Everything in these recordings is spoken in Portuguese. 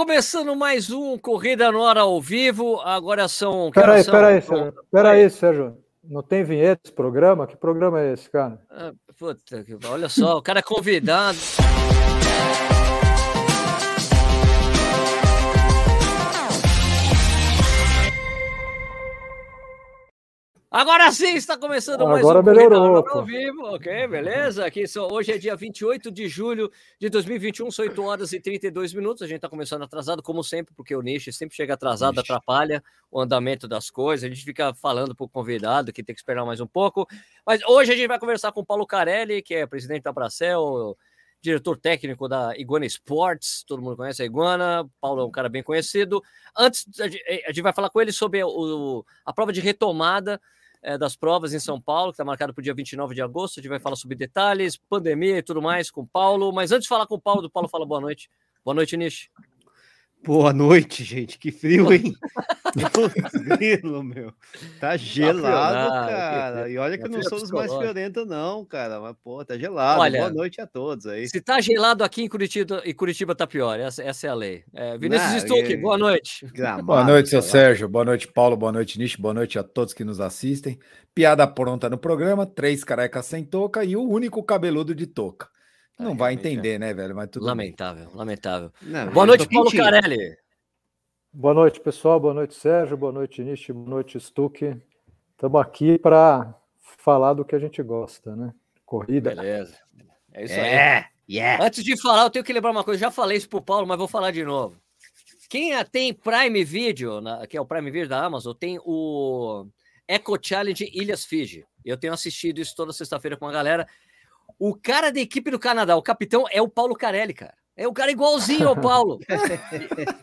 começando mais um Corrida no Hora ao vivo. Agora são. Peraí, peraí, Sérgio. Peraí, Sérgio. Não tem vinheta esse programa? Que programa é esse, cara? Ah, puta, olha só, o cara é convidado. Agora sim está começando mais Agora um melhorou, ao vivo, ok, beleza? Aqui só, hoje é dia 28 de julho de 2021, são 8 horas e 32 minutos. A gente está começando atrasado, como sempre, porque o nicho sempre chega atrasado, Ixi. atrapalha o andamento das coisas. A gente fica falando para o convidado que tem que esperar mais um pouco. Mas hoje a gente vai conversar com o Paulo Carelli, que é presidente da Bracel, diretor técnico da Iguana Sports, todo mundo conhece a Iguana, Paulo é um cara bem conhecido. Antes, a gente vai falar com ele sobre o, a prova de retomada é, das provas em São Paulo, que está marcado para o dia 29 de agosto. A gente vai falar sobre detalhes, pandemia e tudo mais com o Paulo. Mas antes de falar com o Paulo, o Paulo fala boa noite. Boa noite, Nish. Boa noite, gente. Que frio, hein? Grilo, meu. Tá, tá gelado, tá cara. E olha que eu não sou dos mais violentos, não, cara. Mas, pô, tá gelado. Olha, Boa noite a todos aí. Se tá gelado aqui em Curitiba, e Curitiba tá pior. Essa, essa é a lei. É, Vinícius Stuck, boa noite. Gramado, boa noite, seu Sérgio. Boa noite, Paulo. Boa noite, Nish. Boa noite a todos que nos assistem. Piada pronta no programa. Três carecas sem touca e o único cabeludo de touca. Não vai entender, né, velho? Mas tudo lamentável, bem. lamentável. Não, boa noite, Paulo Carelli. Boa noite, pessoal. Boa noite, Sérgio. Boa noite, Nishi. Boa noite, Stuck. Estamos aqui para falar do que a gente gosta, né? Corrida. Beleza. É isso é, aí. Yeah. Antes de falar, eu tenho que lembrar uma coisa. Já falei isso pro Paulo, mas vou falar de novo. Quem tem Prime Video, que é o Prime Video da Amazon, tem o Eco Challenge Ilhas Fiji. Eu tenho assistido isso toda sexta-feira com a galera. O cara da equipe do Canadá, o capitão, é o Paulo Carelli, cara. É o cara igualzinho ao Paulo.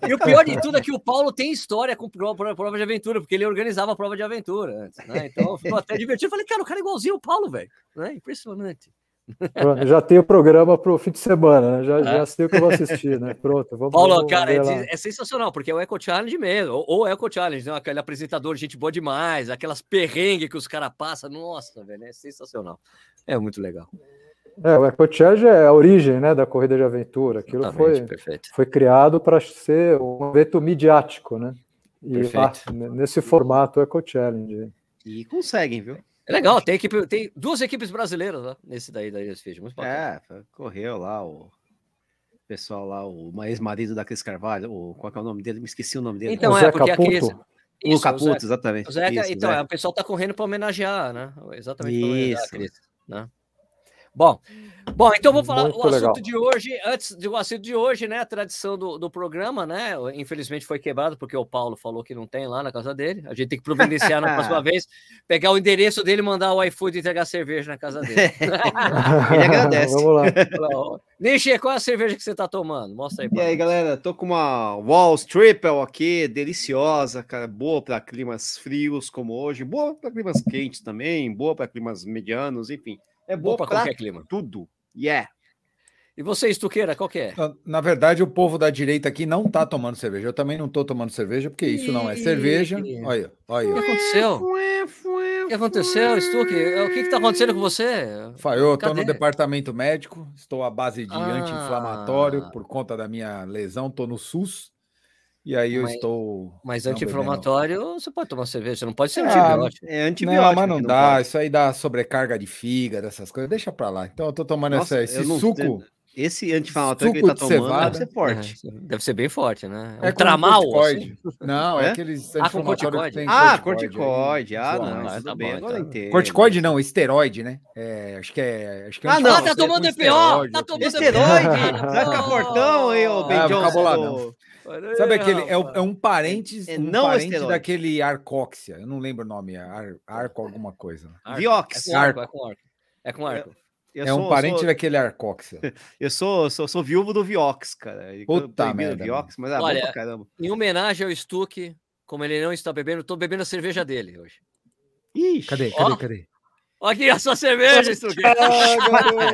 e, o pior de tudo é que o Paulo tem história com prova, de aventura, porque ele organizava a prova de aventura antes, né? Então ficou até divertido. Eu falei, cara, o cara é igualzinho ao Paulo, velho. Né? Impressionante. Pronto, já tenho o programa para o fim de semana, né? Já, é. já sei o que eu vou assistir, né? Pronto, vamos Paulo, vamos cara, é, é, sensacional, porque é o Eco Challenge mesmo, ou, ou Eco Challenge, né? aquele apresentador, gente boa demais, aquelas perrengues que os caras passam, nossa, velho, é sensacional. É muito legal. É, o EcoCharge é a origem né, da corrida de aventura. Aquilo foi, foi criado para ser um evento midiático, né? E lá, nesse formato Eco Challenge. E conseguem, viu? É legal, tem, equipe, tem duas equipes brasileiras lá nesse daí da ESFIT. Muito bacana. É, correu lá o pessoal lá, o ex-marido da Cris Carvalho, o, qual é o nome dele? Me esqueci o nome dele. Então, o é, porque Caputo. aquele. Isso, o Caputo, exatamente. O Zeca, Isso, então, o, o pessoal tá correndo para homenagear, né? Exatamente para homenagear a Cris, né? Bom, bom, então vou falar Muito o assunto legal. de hoje, antes do assunto de hoje, né? A tradição do, do programa, né? Infelizmente foi quebrado porque o Paulo falou que não tem lá na casa dele. A gente tem que providenciar na próxima vez, pegar o endereço dele, mandar o iFood e entregar cerveja na casa dele. Ele agradece. Vamos lá. Nishi, qual é a cerveja que você tá tomando? Mostra aí. E aí, galera, tô com uma Walls Triple aqui, deliciosa, cara, boa para climas frios como hoje, boa para climas quentes também, boa para climas medianos, enfim. É boa para qualquer clima. Tudo. Yeah. E você, Estuqueira, qual que é? Na verdade, o povo da direita aqui não tá tomando cerveja. Eu também não tô tomando cerveja, porque isso não é cerveja. Olha, olha. O que aconteceu? O que aconteceu, Stuque? O que, que tá acontecendo com você? Eu tô no departamento médico, estou à base de ah. anti-inflamatório por conta da minha lesão, tô no SUS. E aí eu mas, estou. Mas anti-inflamatório, você pode tomar cerveja, não pode ser ah, antibiótico. É antibiótico. Não, mas não dá. Não isso aí dá sobrecarga de fígado, essas coisas. Deixa pra lá. Então eu tô tomando Nossa, essa, esse não, suco. Esse anti-inflamatório que ele tá tomando cevada. deve ser forte. É, deve ser bem forte, né? É, um tramal. Assim. Não, é, é aqueles ah, com corticoide. ah, corticoide. Ah, não, não, tudo tá bem, bom, agora então. Corticoide não, esteroide, né? É, acho que é. Acho que é ah, não, tá tomando EPO! Tá tomando esteroide! Vai ficar fortão aí, ô Ben Johnson. Sabe aquele. É, é um parente, é, um não parente esteroide. daquele arcóxia. Eu não lembro o nome. Ar, arco alguma coisa. Viox. É com arco. É com arco. É, com arco. Eu, eu é um parente sou... daquele arcóxia. Eu sou, sou, sou viúvo do Viox, cara. Puta merda. Viox, mas é Olha, bom pra caramba. Em homenagem ao Stuck, como ele não está bebendo, estou bebendo a cerveja dele hoje. Ixi. Cadê, cadê, oh. cadê? Aqui a sua cerveja, Stuque.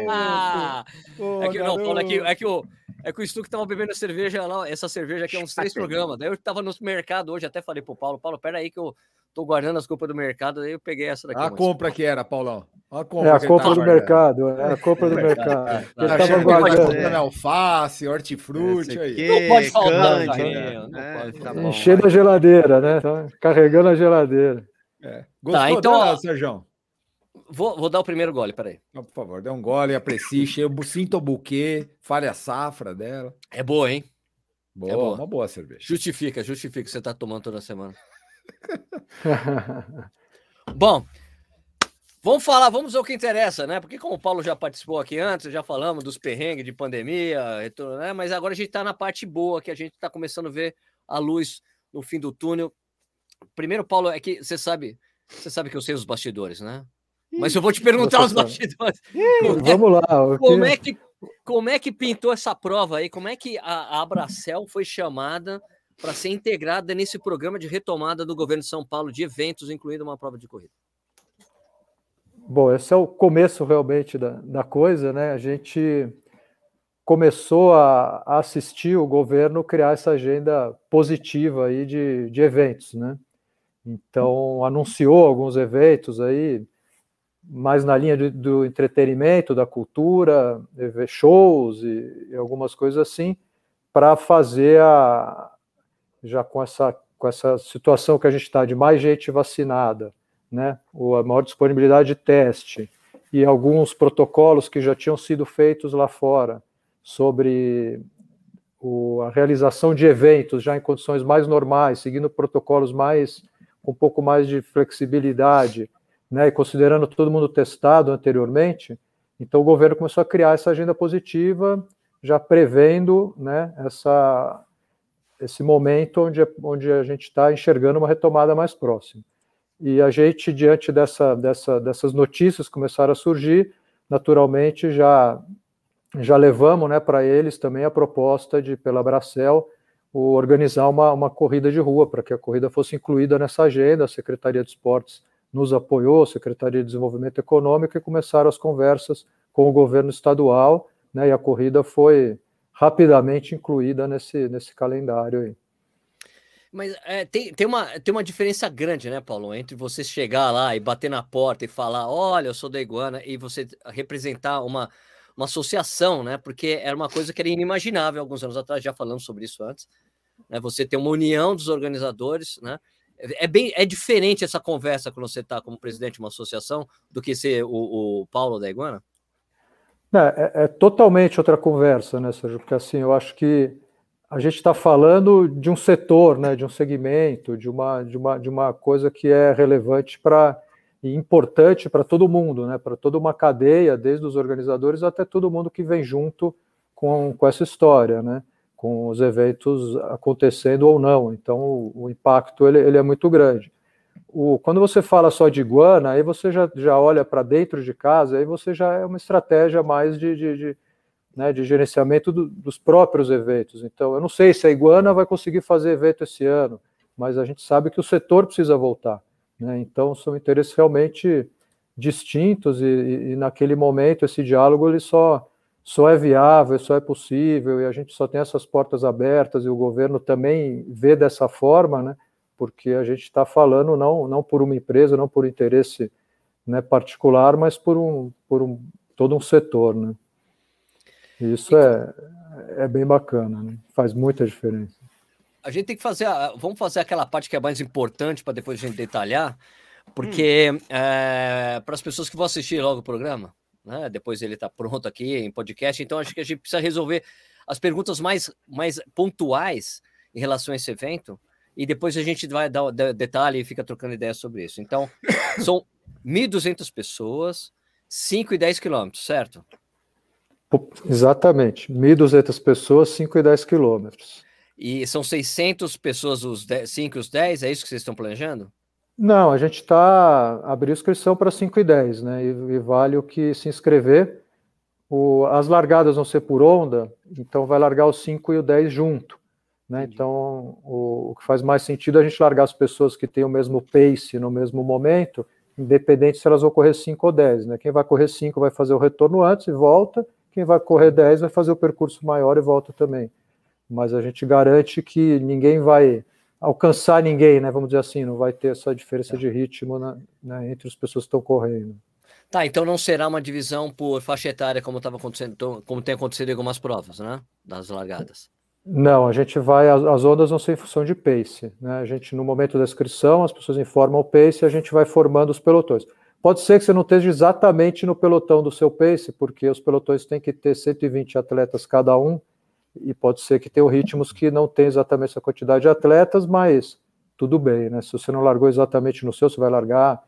Ah, é que, não, Paulo, é que, é que o, é que o Stuque tava bebendo cerveja lá, essa cerveja aqui há uns três programas. Daí eu tava no mercado hoje, até falei pro Paulo, Paulo, pera aí que eu tô guardando as compras do mercado, aí eu peguei essa daqui. A compra que era, Paulão. A compra é a compra do mercado, é a compra do mercado. É, eu tá tava guardando alface, hortifruti aí. Não pode faltar, carrinho, não é, pode. Tá Enchendo a geladeira, né? Tá carregando a geladeira. É. Gostou tá, então, dela, Sérgio? Vou, vou dar o primeiro gole, peraí. Não, por favor, dê um gole, aprecie, eu sinto o buquê, fale a safra dela. É boa, hein? Boa, é boa. uma boa cerveja. Justifica, justifica que você tá tomando toda semana. Bom, vamos falar, vamos ao que interessa, né? Porque como o Paulo já participou aqui antes, já falamos dos perrengues de pandemia, né? mas agora a gente está na parte boa, que a gente está começando a ver a luz no fim do túnel. Primeiro, Paulo, é que você sabe, você sabe que eu sei os bastidores, né? Mas eu vou te perguntar os bastidores. Como Vamos lá. Como é, que, como é que pintou essa prova aí? Como é que a, a Abracel foi chamada para ser integrada nesse programa de retomada do governo de São Paulo de eventos, incluindo uma prova de corrida? Bom, esse é o começo realmente da, da coisa, né? A gente começou a, a, assistir o governo criar essa agenda positiva aí de, de eventos, né? Então, anunciou alguns eventos aí, mais na linha de, do entretenimento, da cultura, shows e, e algumas coisas assim, para fazer a, já com essa, com essa situação que a gente está de mais gente vacinada, né, a maior disponibilidade de teste e alguns protocolos que já tinham sido feitos lá fora sobre o, a realização de eventos já em condições mais normais, seguindo protocolos mais um pouco mais de flexibilidade, né, e considerando todo mundo testado anteriormente, então o governo começou a criar essa agenda positiva, já prevendo né, essa esse momento onde, onde a gente está enxergando uma retomada mais próxima. E a gente, diante dessa, dessa, dessas notícias que começaram a surgir, naturalmente já, já levamos né, para eles também a proposta de, pela Bracel, organizar uma, uma corrida de rua, para que a corrida fosse incluída nessa agenda. A Secretaria de Esportes nos apoiou, a Secretaria de Desenvolvimento Econômico, e começaram as conversas com o governo estadual, né, e a corrida foi rapidamente incluída nesse, nesse calendário aí. Mas é, tem, tem, uma, tem uma diferença grande, né, Paulo, entre você chegar lá e bater na porta e falar, olha, eu sou da Iguana, e você representar uma, uma associação, né? Porque era uma coisa que era inimaginável alguns anos atrás, já falamos sobre isso antes. Né, você tem uma união dos organizadores, né? É, bem é diferente essa conversa quando você está como presidente de uma associação do que ser o, o Paulo da Iguana? É, é, é, totalmente outra conversa, né, Sérgio? Porque assim, eu acho que a gente está falando de um setor, né, de um segmento, de uma, de uma, de uma coisa que é relevante para e importante para todo mundo, né, para toda uma cadeia, desde os organizadores até todo mundo que vem junto com, com essa história, né, com os eventos acontecendo ou não. Então, o, o impacto ele, ele é muito grande o, quando você fala só de iguana, aí você já, já olha para dentro de casa, aí você já é uma estratégia mais de, de, de, né, de gerenciamento do, dos próprios eventos. Então, eu não sei se a iguana vai conseguir fazer evento esse ano, mas a gente sabe que o setor precisa voltar. Né? Então, são interesses realmente distintos e, e, e, naquele momento esse diálogo ele só só é viável, só é possível e a gente só tem essas portas abertas e o governo também vê dessa forma, né? porque a gente está falando não, não por uma empresa, não por interesse né, particular, mas por um, por um todo um setor, né? E isso é, é bem bacana, né? faz muita diferença. A gente tem que fazer, a, vamos fazer aquela parte que é mais importante para depois a gente detalhar, porque hum. é, para as pessoas que vão assistir logo o programa, né, depois ele está pronto aqui em podcast, então acho que a gente precisa resolver as perguntas mais, mais pontuais em relação a esse evento, e depois a gente vai dar detalhe e fica trocando ideias sobre isso. Então, são 1.200 pessoas, 5 e 10 quilômetros, certo? Exatamente, 1.200 pessoas, 5 e 10 quilômetros. E são 600 pessoas os 5 e os 10, é isso que vocês estão planejando? Não, a gente está abrindo inscrição para 5 e 10, né? E, e, vale o que se inscrever. O, as largadas vão ser por onda, então vai largar os 5 e o 10 junto. Né? Então, o, o, que faz mais sentido é a gente largar as pessoas que têm o mesmo pace no mesmo momento independente se elas vão correr 5 ou 10. Né? Quem vai correr 5 vai fazer o retorno antes e volta, quem vai correr 10 vai fazer o percurso maior e volta também. Mas a gente garante que ninguém vai alcançar ninguém, né? Vamos dizer assim, não vai ter essa diferença de ritmo né, entre as pessoas que estão correndo. Tá, então não será uma divisão por faixa etária como estava acontecendo, como tem acontecido em algumas provas, né? Das largadas. Não, a gente vai, as, as ondas vão ser em função de pace. Né? A gente, no momento da inscrição, as pessoas informam o pace e a gente vai formando os pelotões. Pode ser que você não esteja exatamente no pelotão do seu pace, porque os pelotões têm que ter 120 atletas cada um, e pode ser que tenham ritmos que não tem exatamente essa quantidade de atletas, mas tudo bem, né? Se você não largou exatamente no seu, você vai largar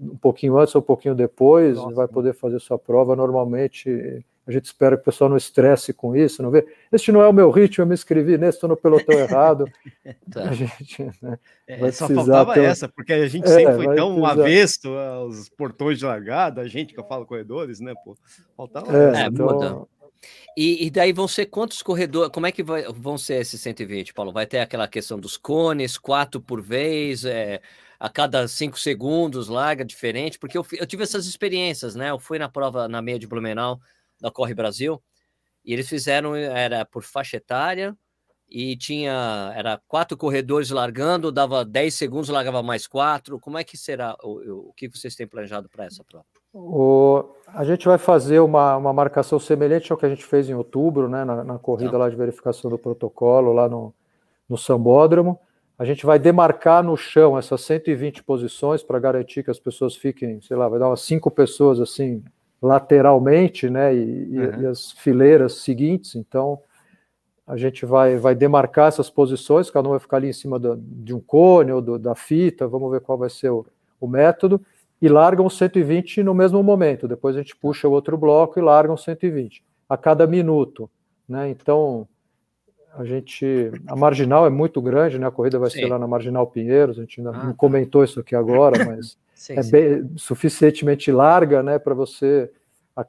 um pouquinho antes ou um pouquinho depois, Nossa, vai poder fazer sua prova normalmente a gente espera que o pessoal não estresse com isso, não vê? Este não é o meu ritmo, eu me inscrevi nesse, estou no pelotão errado. tá. A gente né, é, só faltava ter... essa, porque a gente é, sempre foi tão precisar... avesto aos portões de largada, a gente que eu falo corredores, né, pô? Faltava é, então... E, e, daí vão ser quantos corredores? Como é que vai, vão ser esses 120, Paulo? Vai ter aquela questão dos cones, quatro por vez, é, a cada cinco segundos, larga diferente? Porque eu, eu tive essas experiências, né? Eu fui na prova na meia de Blumenau, da Corre Brasil, e eles fizeram, era por faixa etária, e tinha, era quatro corredores largando, dava 10 segundos, largava mais quatro. Como é que será, o, o que vocês têm planejado para essa prova? O, a gente vai fazer uma, uma marcação semelhante ao que a gente fez em outubro, né, na, na corrida Não. lá de verificação do protocolo, lá no, no Sambódromo. A gente vai demarcar no chão essas 120 posições para garantir que as pessoas fiquem, sei lá, vai dar umas cinco pessoas assim lateralmente, né, e, uhum. e, as fileiras seguintes, então a gente vai, vai demarcar essas posições, cada um vai ficar ali em cima do, de um cone ou do, da fita, vamos ver qual vai ser o, o método, e largam os 120 no mesmo momento, depois a gente puxa o outro bloco e largam 120, a cada minuto, né, então a gente, a marginal é muito grande, né, a corrida vai sim. ser lá na Marginal Pinheiros, a gente ainda ah, não tá. comentou isso aqui agora, mas sim, é sim. Bem, suficientemente larga, né, para você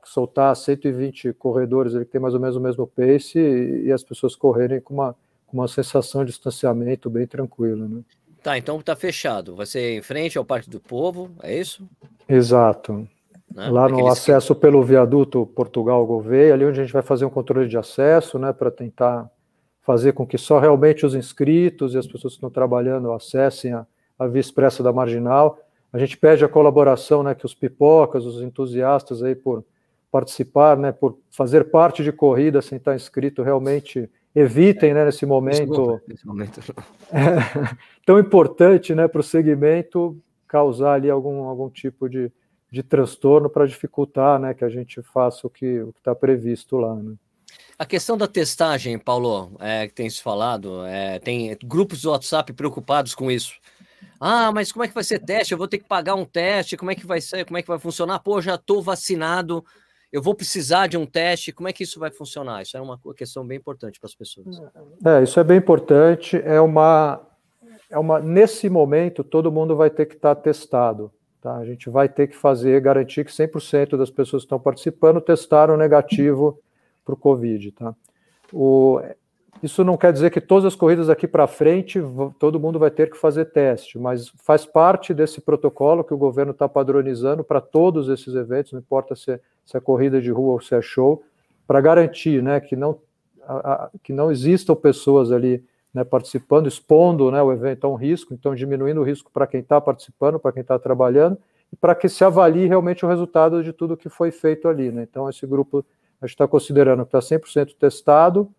soltar 120 corredores, ele tem mais ou menos o mesmo pace e, e as pessoas correrem com uma, com uma sensação de distanciamento bem tranquila, né. Tá, então tá fechado. Vai ser em frente ao Parque do Povo, é isso? Exato. Né? Lá no acesso que... pelo viaduto Portugal Gouveia, ali onde a gente vai fazer um controle de acesso, né, para tentar fazer com que só realmente os inscritos e as pessoas que estão trabalhando acessem a, a via expressa da marginal. A gente pede a colaboração, né, que os pipocas, os entusiastas aí por participar, né, por fazer parte de corrida sem estar inscrito, realmente evitem, né, nesse momento, nesse momento. É, tão importante, né, para o segmento causar ali algum, algum tipo de, de transtorno para dificultar, né, que a gente faça o que o está previsto lá, né. A questão da testagem, Paulo, é, que tem se falado, é, tem grupos do WhatsApp preocupados com isso. Ah, mas como é que vai ser teste? Eu vou ter que pagar um teste, como é que vai ser? Como é que vai funcionar? Pô, já estou vacinado, eu vou precisar de um teste, como é que isso vai funcionar? Isso é uma questão bem importante para as pessoas. É, isso é bem importante, é uma, é uma nesse momento todo mundo vai ter que estar tá testado, tá? A gente vai ter que fazer, garantir que 100% das pessoas que estão participando testaram negativo para o Covid, tá? O, isso não quer dizer que todas as corridas daqui para frente todo mundo vai ter que fazer teste, mas faz parte desse protocolo que o governo está padronizando para todos esses eventos, não importa se é, se é, corrida de rua ou se é show, para garantir né, que, não, a, a, que não existam pessoas ali né, participando, expondo né, o evento a um risco, então diminuindo o risco para quem está participando, para quem está trabalhando, e para que se avalie realmente o resultado de tudo que foi feito ali. Né? Então, esse grupo a gente está considerando que está 100% testado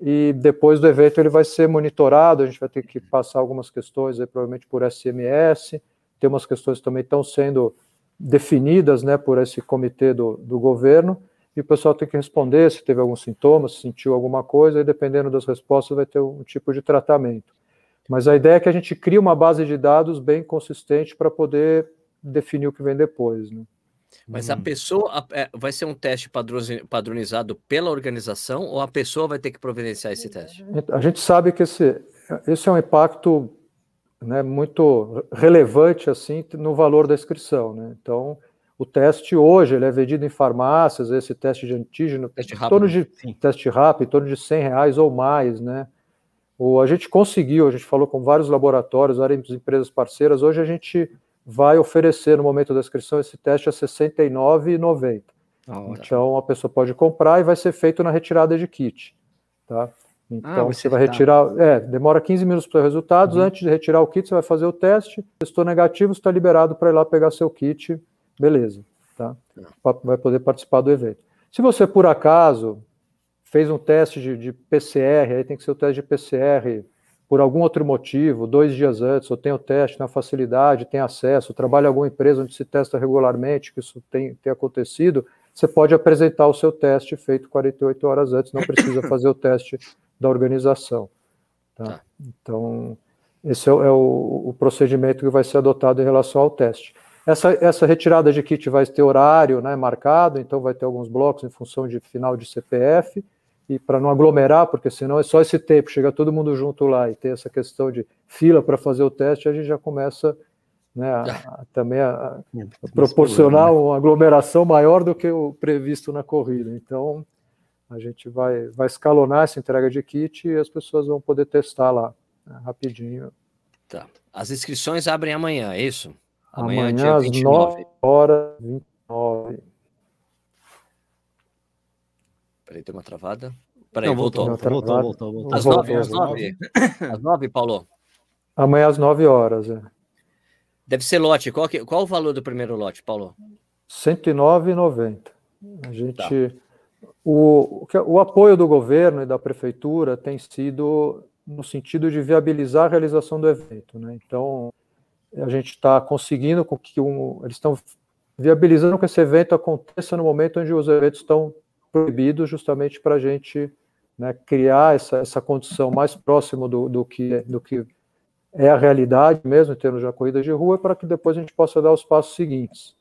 e depois do evento ele vai ser monitorado, a gente vai ter que passar algumas questões aí, provavelmente por SMS, tem umas questões que também estão sendo definidas né, por esse comitê do, do governo, e o pessoal tem que responder se teve algum sintoma, se sentiu alguma coisa, e dependendo das respostas vai ter um tipo de tratamento. Mas a ideia é que a gente crie uma base de dados bem consistente para poder definir o que vem depois. Né? Mas hum. a pessoa é, vai ser um teste padronizado pela organização ou a pessoa vai ter que providenciar esse teste? A gente sabe que esse, esse é um impacto né, muito relevante assim no valor da inscrição. Né? Então, o teste hoje ele é vendido em farmácias, esse teste de antígeno, teste rápido, em torno de sim. teste rápido, em torno de 100 reais ou mais, né? O, a gente conseguiu, a gente falou com vários laboratórios, várias empresas parceiras, hoje a gente vai oferecer no momento da inscrição esse teste a R$ 69,90. Ah, então a pessoa pode comprar e vai ser feito na retirada de kit. Tá? Então ah, você vai retirar. É, demora 15 minutos para os resultados. Uhum. Antes de retirar o kit, você vai fazer o teste. Testou negativo, está liberado para ir lá pegar seu kit. Beleza. Tá? Tá. Vai poder participar do evento. Se você, por acaso, fez um teste de, de PCR, aí tem que ser o teste de PCR por algum outro motivo, dois dias antes, ou tem o teste na facilidade, tem acesso, trabalha em alguma empresa onde se testa regularmente, que isso tem, tem acontecido, você pode apresentar o seu teste feito 48 horas antes, não precisa fazer o teste da organização. Tá? Tá. Então, esse é, é o, o, procedimento que vai ser adotado em relação ao teste. Essa, essa retirada de kit vai ter horário né, marcado, então vai ter alguns blocos em função de final de CPF, e para não aglomerar, porque senão é só esse tempo, chega todo mundo junto lá e tem essa questão de fila para fazer o teste, a gente já começa né, a, a, também a, a proporcionar uma aglomeração maior do que o previsto na corrida. Então, a gente vai, vai escalonar essa entrega de kit e as pessoas vão poder testar lá né, rapidinho. Tá. As inscrições abrem amanhã, é isso? Amanhã, amanhã às 9 horas 29. Peraí, tem uma travada. Peraí, Não, voltou. Voltou, voltou, voltou, voltou. Às nove, às nove? Às nove, Paulo? Amanhã às nove horas, é. Deve ser lote. Qual, que, qual o valor do primeiro lote, Paulo? R$ 109,90. A gente... Tá. O, o apoio do governo e da prefeitura tem sido no sentido de viabilizar a realização do evento. Né? Então, a gente está conseguindo com que um, eles estão viabilizando que esse evento aconteça no momento onde os eventos estão proibido justamente para a gente né, criar essa, essa condição mais próximo do, do, que, do que é a realidade mesmo, em termos de corrida de rua, para que depois a gente possa dar os passos seguintes.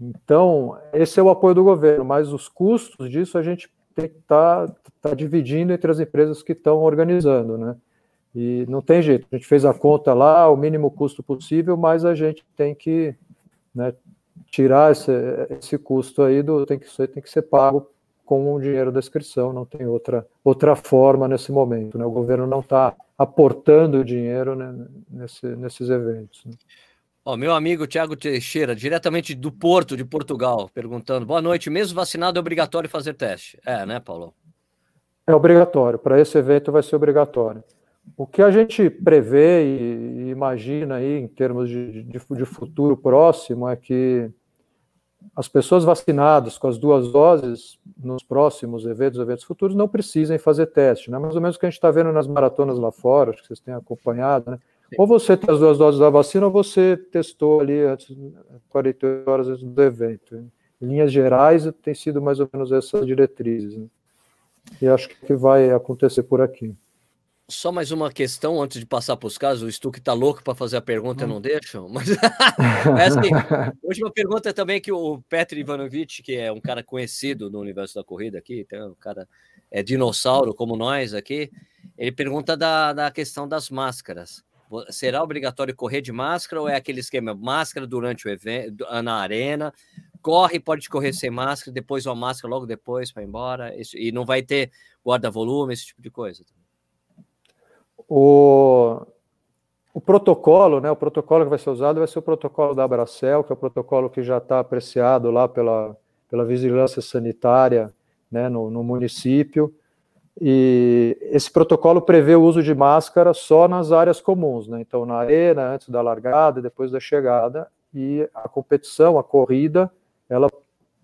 Então, esse é o apoio do governo, mas os custos disso a gente tem que estar tá, tá dividindo entre as empresas que estão organizando, né? E não tem jeito, a gente fez a conta lá, o mínimo custo possível, mas a gente tem que né, tirar esse, esse custo aí, do, tem, que, tem que ser pago com o dinheiro da inscrição, não tem outra, outra forma nesse momento. Né? O governo não está aportando dinheiro né, nesse, nesses eventos. Né? Ó, meu amigo Tiago Teixeira, diretamente do Porto, de Portugal, perguntando: boa noite, mesmo vacinado é obrigatório fazer teste? É, né, Paulo? É obrigatório, para esse evento vai ser obrigatório. O que a gente prevê e, imagina aí em termos de, de, de futuro próximo é que as pessoas vacinadas com as duas doses nos próximos eventos, eventos futuros, não precisem fazer teste, né? Mais ou menos o que a gente está vendo nas maratonas lá fora, acho que vocês têm acompanhado, né? Ou você tem as duas doses da vacina, ou você testou ali antes, 48 horas antes do evento. Em linhas gerais, tem sido mais ou menos essas diretrizes. Né? E acho que vai acontecer por aqui. Só mais uma questão antes de passar para os casos. O Stuck está louco para fazer a pergunta, hum. não deixa? Mas é assim, a última pergunta é também que o Petr Ivanovic, que é um cara conhecido no universo da corrida aqui, tem um cara é dinossauro como nós aqui, ele pergunta da, da questão das máscaras. Será obrigatório correr de máscara ou é aquele esquema máscara durante o evento, na arena, corre, pode correr sem máscara, depois uma máscara logo depois para ir embora, isso, e não vai ter guarda-volume, esse tipo de coisa? O, o protocolo, né, o protocolo que vai ser usado vai ser o protocolo da Abracel, que é o protocolo que já está apreciado lá pela, pela vigilância sanitária né, no, no município. E esse protocolo prevê o uso de máscara só nas áreas comuns, né? Então, na arena, antes da largada e depois da chegada. E a competição, a corrida, ela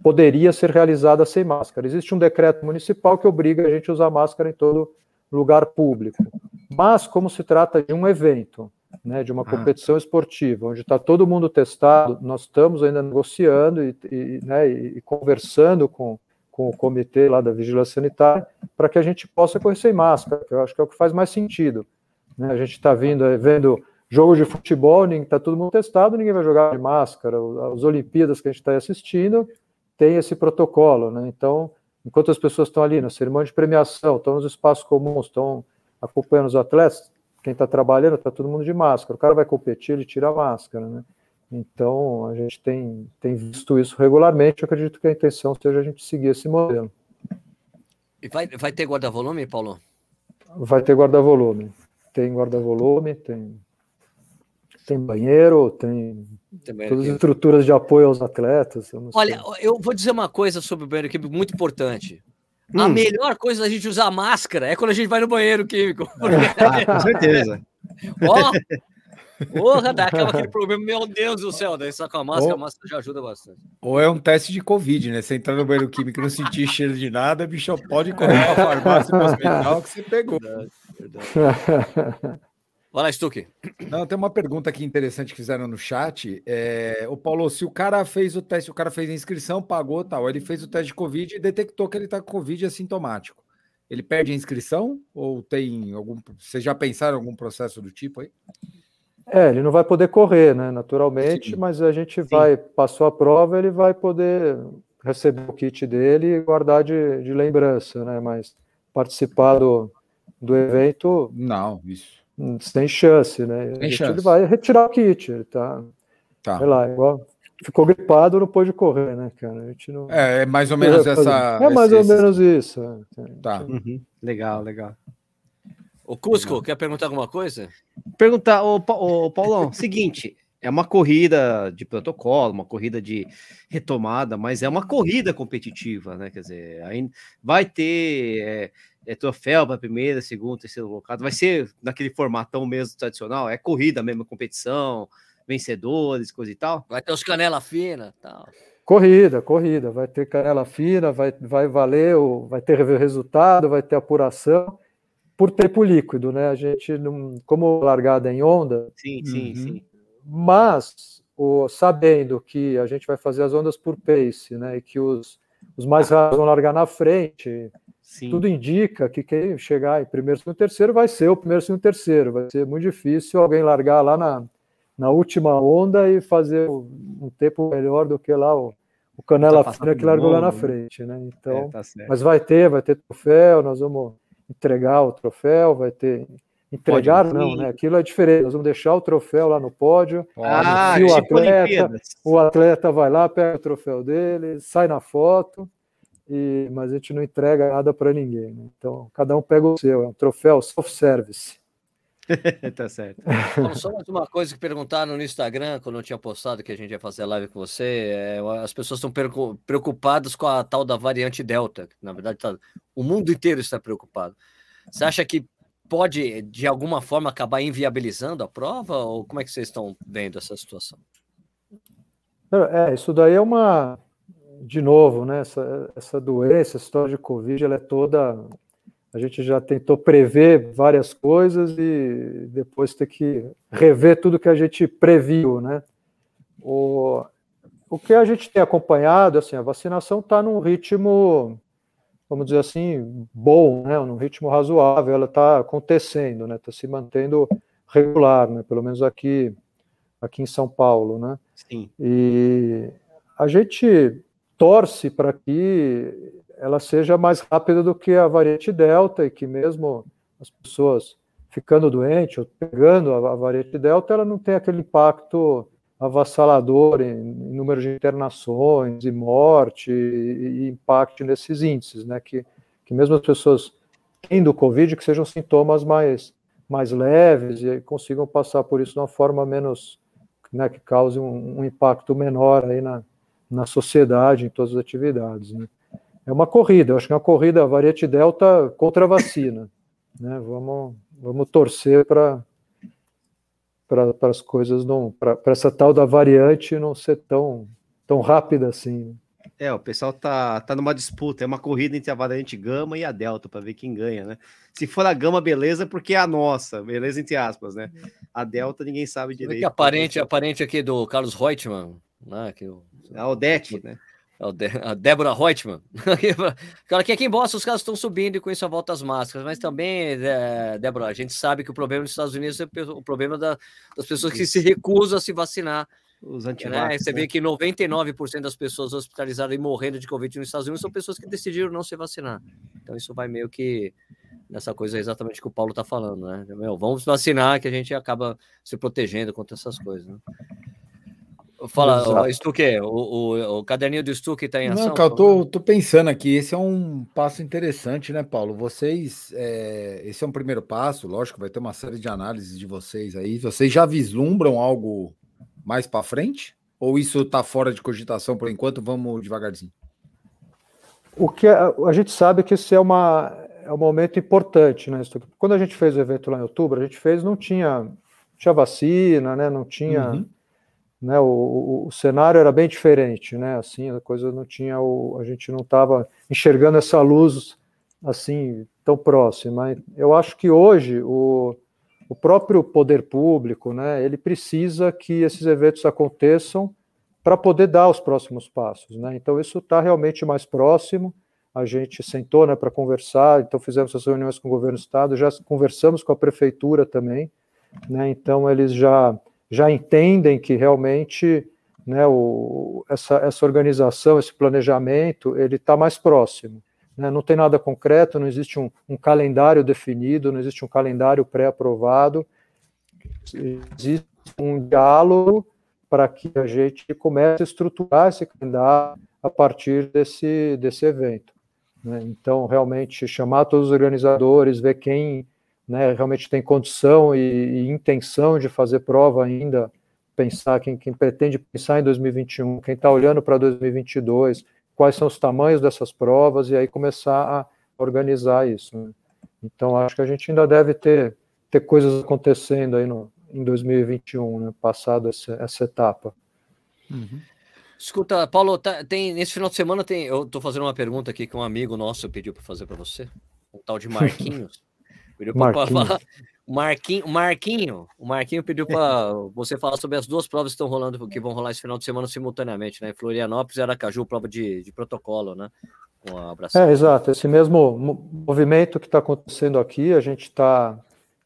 poderia ser realizada sem máscara. Existe um decreto municipal que obriga a gente a usar máscara em todo lugar público. Mas, como se trata de um evento, né, de uma ah. competição esportiva, onde está todo mundo testado, nós estamos ainda negociando e, e, né, e conversando com, com o comitê lá da vigilância sanitária para que a gente possa correr sem máscara, que eu acho que é o que faz mais sentido. Né? A gente está vindo vendo jogo de futebol, está todo mundo testado, ninguém vai jogar de máscara. As Olimpíadas que a gente está assistindo tem esse protocolo, né? Então, enquanto as pessoas estão ali na cerimônia de premiação, estão nos espaços comuns, estão acompanhando os atletas, quem está trabalhando está todo mundo de máscara. O cara vai competir, ele tira a máscara, né? Então, a gente tem, tem visto isso regularmente. Eu acredito que a intenção seja a gente seguir esse modelo. E vai, vai ter guarda-volume, Paulo? Vai ter guarda-volume. Tem guarda-volume, tem. Tem banheiro, tem, tem banheiro todas as estruturas de apoio aos atletas. Eu Olha, eu vou dizer uma coisa sobre o banheiro químico muito importante. Hum. A melhor coisa da gente usar máscara é quando a gente vai no banheiro químico. Ah, com certeza. Ó, Porra, dá aquele problema, meu Deus do céu, daí só com a máscara, ou, a máscara já ajuda bastante. Ou é um teste de Covid, né? Você entrar no banheiro químico e não sentir cheiro de nada, bicho, pode correr pra farmácia pro hospital que você pegou. Verdade, verdade. Vai lá, Stuque. Não, tem uma pergunta aqui interessante que fizeram no chat. É, o Paulo, se o cara fez o teste, o cara fez a inscrição, pagou tal, ele fez o teste de Covid e detectou que ele tá com Covid assintomático. Ele perde a inscrição? Ou tem algum. Vocês já pensaram em algum processo do tipo aí? É, ele não vai poder correr, né? Naturalmente, Sim. mas a gente Sim. vai, passou a prova, ele vai poder receber o kit dele e guardar de, de lembrança, né? Mas participar do, do evento. Não, isso. Sem chance, né? Sem chance. Ele vai retirar o kit, ele tá. Tá. Sei lá, igual. Ficou gripado, não pôde correr, né, cara? A gente não. É, é mais ou menos essa. É mais esse, ou menos isso. É. Tá. Uhum. Legal, legal. O Cusco, quer perguntar alguma coisa? Perguntar, ô, ô Paulão, seguinte, é uma corrida de protocolo, uma corrida de retomada, mas é uma corrida competitiva, né? Quer dizer, aí vai ter é, é troféu para primeira, segunda, terceiro colocado, vai ser naquele formatão mesmo tradicional, é corrida mesmo, competição, vencedores, coisa e tal. Vai ter os canela fina, tal. Corrida, corrida, vai ter canela fina, vai, vai valer, o, vai ter resultado, vai ter apuração por tempo líquido, né? A gente não, como largada em onda. Sim, sim, uhum. sim. Mas o, sabendo que a gente vai fazer as ondas por pace, né? E que os, os mais raros vão largar na frente. Sim. Tudo indica que quem chegar em primeiro, segundo, terceiro vai ser o primeiro, segundo, terceiro. Vai ser muito difícil alguém largar lá na, na última onda e fazer um tempo melhor do que lá o, o Canela tá Fina que largou lá na né? frente, né? Então, é, tá mas vai ter, vai ter troféu, nós vamos entregar o troféu, vai ter. Entregar não, né? Aquilo é diferente. Nós vamos deixar o troféu lá no pódio. Ah, o atleta, o atleta vai lá, pega o troféu dele, sai na foto, e, mas a gente não entrega nada para ninguém. Né? Então, cada um pega o seu. É um troféu self-service. tá certo. Então, só mais uma coisa que perguntaram no Instagram, quando eu tinha postado que a gente ia fazer live com você, é, as pessoas estão preocupadas com a tal da variante Delta. Na verdade, tá, o mundo inteiro está preocupado. Você acha que pode, de alguma forma, acabar inviabilizando a prova? Ou como é que vocês estão vendo essa situação? É, isso daí é uma. De novo, né? Essa, essa doença, essa história de Covid, ela é toda a gente já tentou prever várias coisas e depois ter que rever tudo que a gente previu, né? O, o que a gente tem acompanhado, assim, a vacinação está num ritmo, vamos dizer assim, bom, né? Num ritmo razoável, ela está acontecendo, né? Está se mantendo regular, né? Pelo menos aqui, aqui em São Paulo, né? Sim. E a gente torce para que ela seja mais rápida do que a variante Delta e que mesmo as pessoas ficando doentes ou pegando a, variante Delta, ela não tem aquele impacto avassalador em, em número de internações e morte e, e impacto nesses índices, né? Que, que mesmo as pessoas tendo Covid, que sejam sintomas mais, mais leves e consigam passar por isso de uma forma menos, né, que cause um, um impacto menor aí na, na sociedade, em todas as atividades, né? é uma corrida, eu acho que é uma corrida variante Delta contra a vacina. Né? Vamos, vamos torcer para para as coisas não para essa tal da variante não ser tão tão rápida assim. Né? É, o pessoal tá, tá numa disputa, é uma corrida entre a variante Gama e a Delta para ver quem ganha, né? Se for a Gama, beleza, porque é a nossa, beleza entre aspas, né? A Delta ninguém sabe direito. Que aparente, aparente aqui do Carlos Reutemann, né? Que o... A Odete, né? a Débora Reutemann. Cara, que aqui em Boston os casos estão subindo e com isso a volta às máscaras, mas também, é, Débora, a gente sabe que o problema nos Estados Unidos é o problema da, das pessoas que se recusam a se vacinar. Os né? Você vê né? que 99% das pessoas hospitalizadas e morrendo de Covid nos Estados Unidos são pessoas que decidiram não se vacinar. Então isso vai meio que nessa coisa exatamente que o Paulo está falando, né? Meu, vamos vacinar que a gente acaba se protegendo contra essas coisas. Né? Fala, Stuque, o, o, o caderninho do Stuque está em ação? Não, cara, eu tô, tô, pensando aqui, esse é um passo interessante, né, Paulo? Vocês, é, esse é um primeiro passo, lógico, vai ter uma série de análises de vocês aí. Vocês já vislumbram algo mais para frente? Ou isso está fora de cogitação por enquanto? Vamos devagarzinho. O que a, a gente sabe que esse é, uma, é um momento importante, né? Quando a gente fez o evento lá em outubro, a gente fez, não tinha, tinha vacina, né? Não tinha. Uhum né, o, o, cenário era bem diferente, né, assim, a coisa não tinha, o, a gente não estava enxergando essa luz, assim, tão próxima. Eu acho que hoje o, o próprio poder público, né, ele precisa que esses eventos aconteçam para poder dar os próximos passos, né, então isso está realmente mais próximo, a gente sentou, né, para conversar, então fizemos as reuniões com o governo do estado, já conversamos com a prefeitura também, né, então eles já já entendem que realmente né, o, essa, essa organização, esse planejamento, ele está mais próximo. Né? Não tem nada concreto, não existe um, um calendário definido, não existe um calendário pré-aprovado, existe um diálogo para que a gente comece a estruturar esse calendário a partir desse, desse evento. Né? Então, realmente, chamar todos os organizadores, ver quem né, realmente tem condição e, e, intenção de fazer prova ainda, pensar quem, quem pretende pensar em 2021, quem está olhando para 2022, quais são os tamanhos dessas provas e aí começar a organizar isso. Né? Então acho que a gente ainda deve ter ter coisas acontecendo aí no, em 2021, né, passado essa, essa etapa. Uhum. Escuta, Paulo, tá, tem nesse final de semana tem, eu estou fazendo uma pergunta aqui que um amigo nosso pediu para fazer para você, um tal de Marquinhos. Pediu para falar. O Marquinho, Marquinho, o Marquinho pediu para você falar sobre as duas provas que estão rolando, que vão rolar esse final de semana simultaneamente, né? Florianópolis e Aracaju, prova de, de protocolo, né? Com a É, exato. Esse mesmo movimento que está acontecendo aqui, a gente está,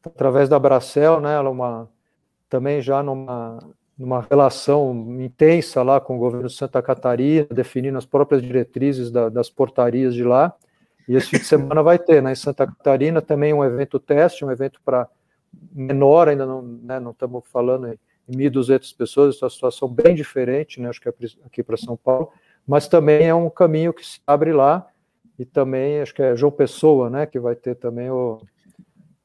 através da Bracel, né? Ela é uma, também já numa, numa relação intensa lá com o governo de Santa Catarina, definindo as próprias diretrizes da, das portarias de lá. E esse fim de semana vai ter, né, em Santa Catarina, também um evento teste, um evento para menor, ainda não, né, não estamos falando em 1.200 pessoas, é uma situação bem diferente, né, acho que é aqui para São Paulo, mas também é um caminho que se abre lá, e também acho que é João Pessoa, né, que vai ter também o,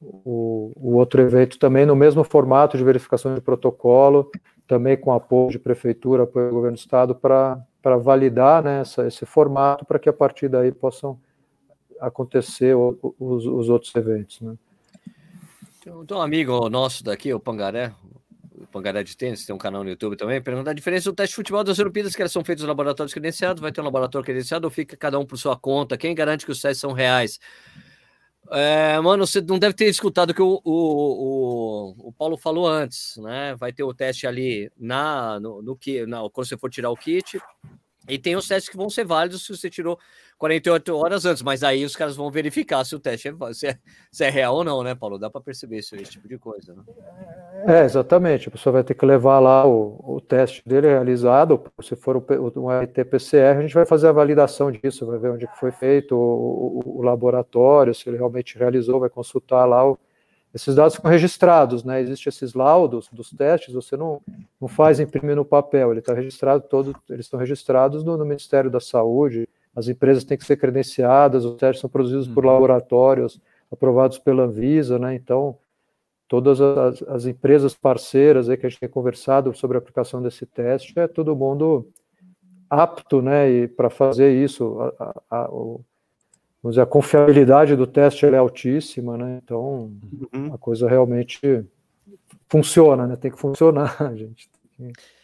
o, o outro evento também no mesmo formato de verificação de protocolo, também com apoio de prefeitura, apoio do governo do estado, para validar né, essa, esse formato, para que a partir daí possam acontecer os, os outros eventos. Né? Tem um amigo nosso daqui, o Pangaré, o Pangaré de Tênis, tem um canal no YouTube também, pergunta a diferença do teste de futebol das Olimpíadas, que elas são feitos em laboratórios credenciados, vai ter um laboratório credenciado ou fica cada um por sua conta? Quem garante que os testes são reais? É, mano, você não deve ter escutado o que o, o, o, Paulo falou antes, né? Vai ter o teste ali na, no que, na, quando você for tirar o kit, e tem os testes que vão ser válidos se você tirou 48 horas antes, mas aí os caras vão verificar se o teste é, se é, se é real ou não, né, Paulo? Dá para perceber esse, esse, tipo de coisa. Né? É, exatamente. A pessoa vai ter que levar lá o, o teste dele realizado. Se for o, um RT-PCR, a gente vai fazer a validação disso, vai ver onde foi feito o, o, o laboratório, se ele realmente realizou, vai consultar lá o, esses dados ficam registrados, né? Existem esses laudos dos testes, você não, não faz imprimir no papel, ele está registrado todo, eles estão registrados no, no, Ministério da Saúde, as empresas têm que ser credenciadas, os testes são produzidos por uhum. laboratórios aprovados pela Anvisa, né? Então, todas as, as, empresas parceiras aí que a gente tem conversado sobre a aplicação desse teste, é todo mundo apto, né, e para fazer isso, a, a, a, o, vamos dizer, a confiabilidade do teste é altíssima, né? Então uhum. a coisa realmente funciona, né? Tem que funcionar, gente.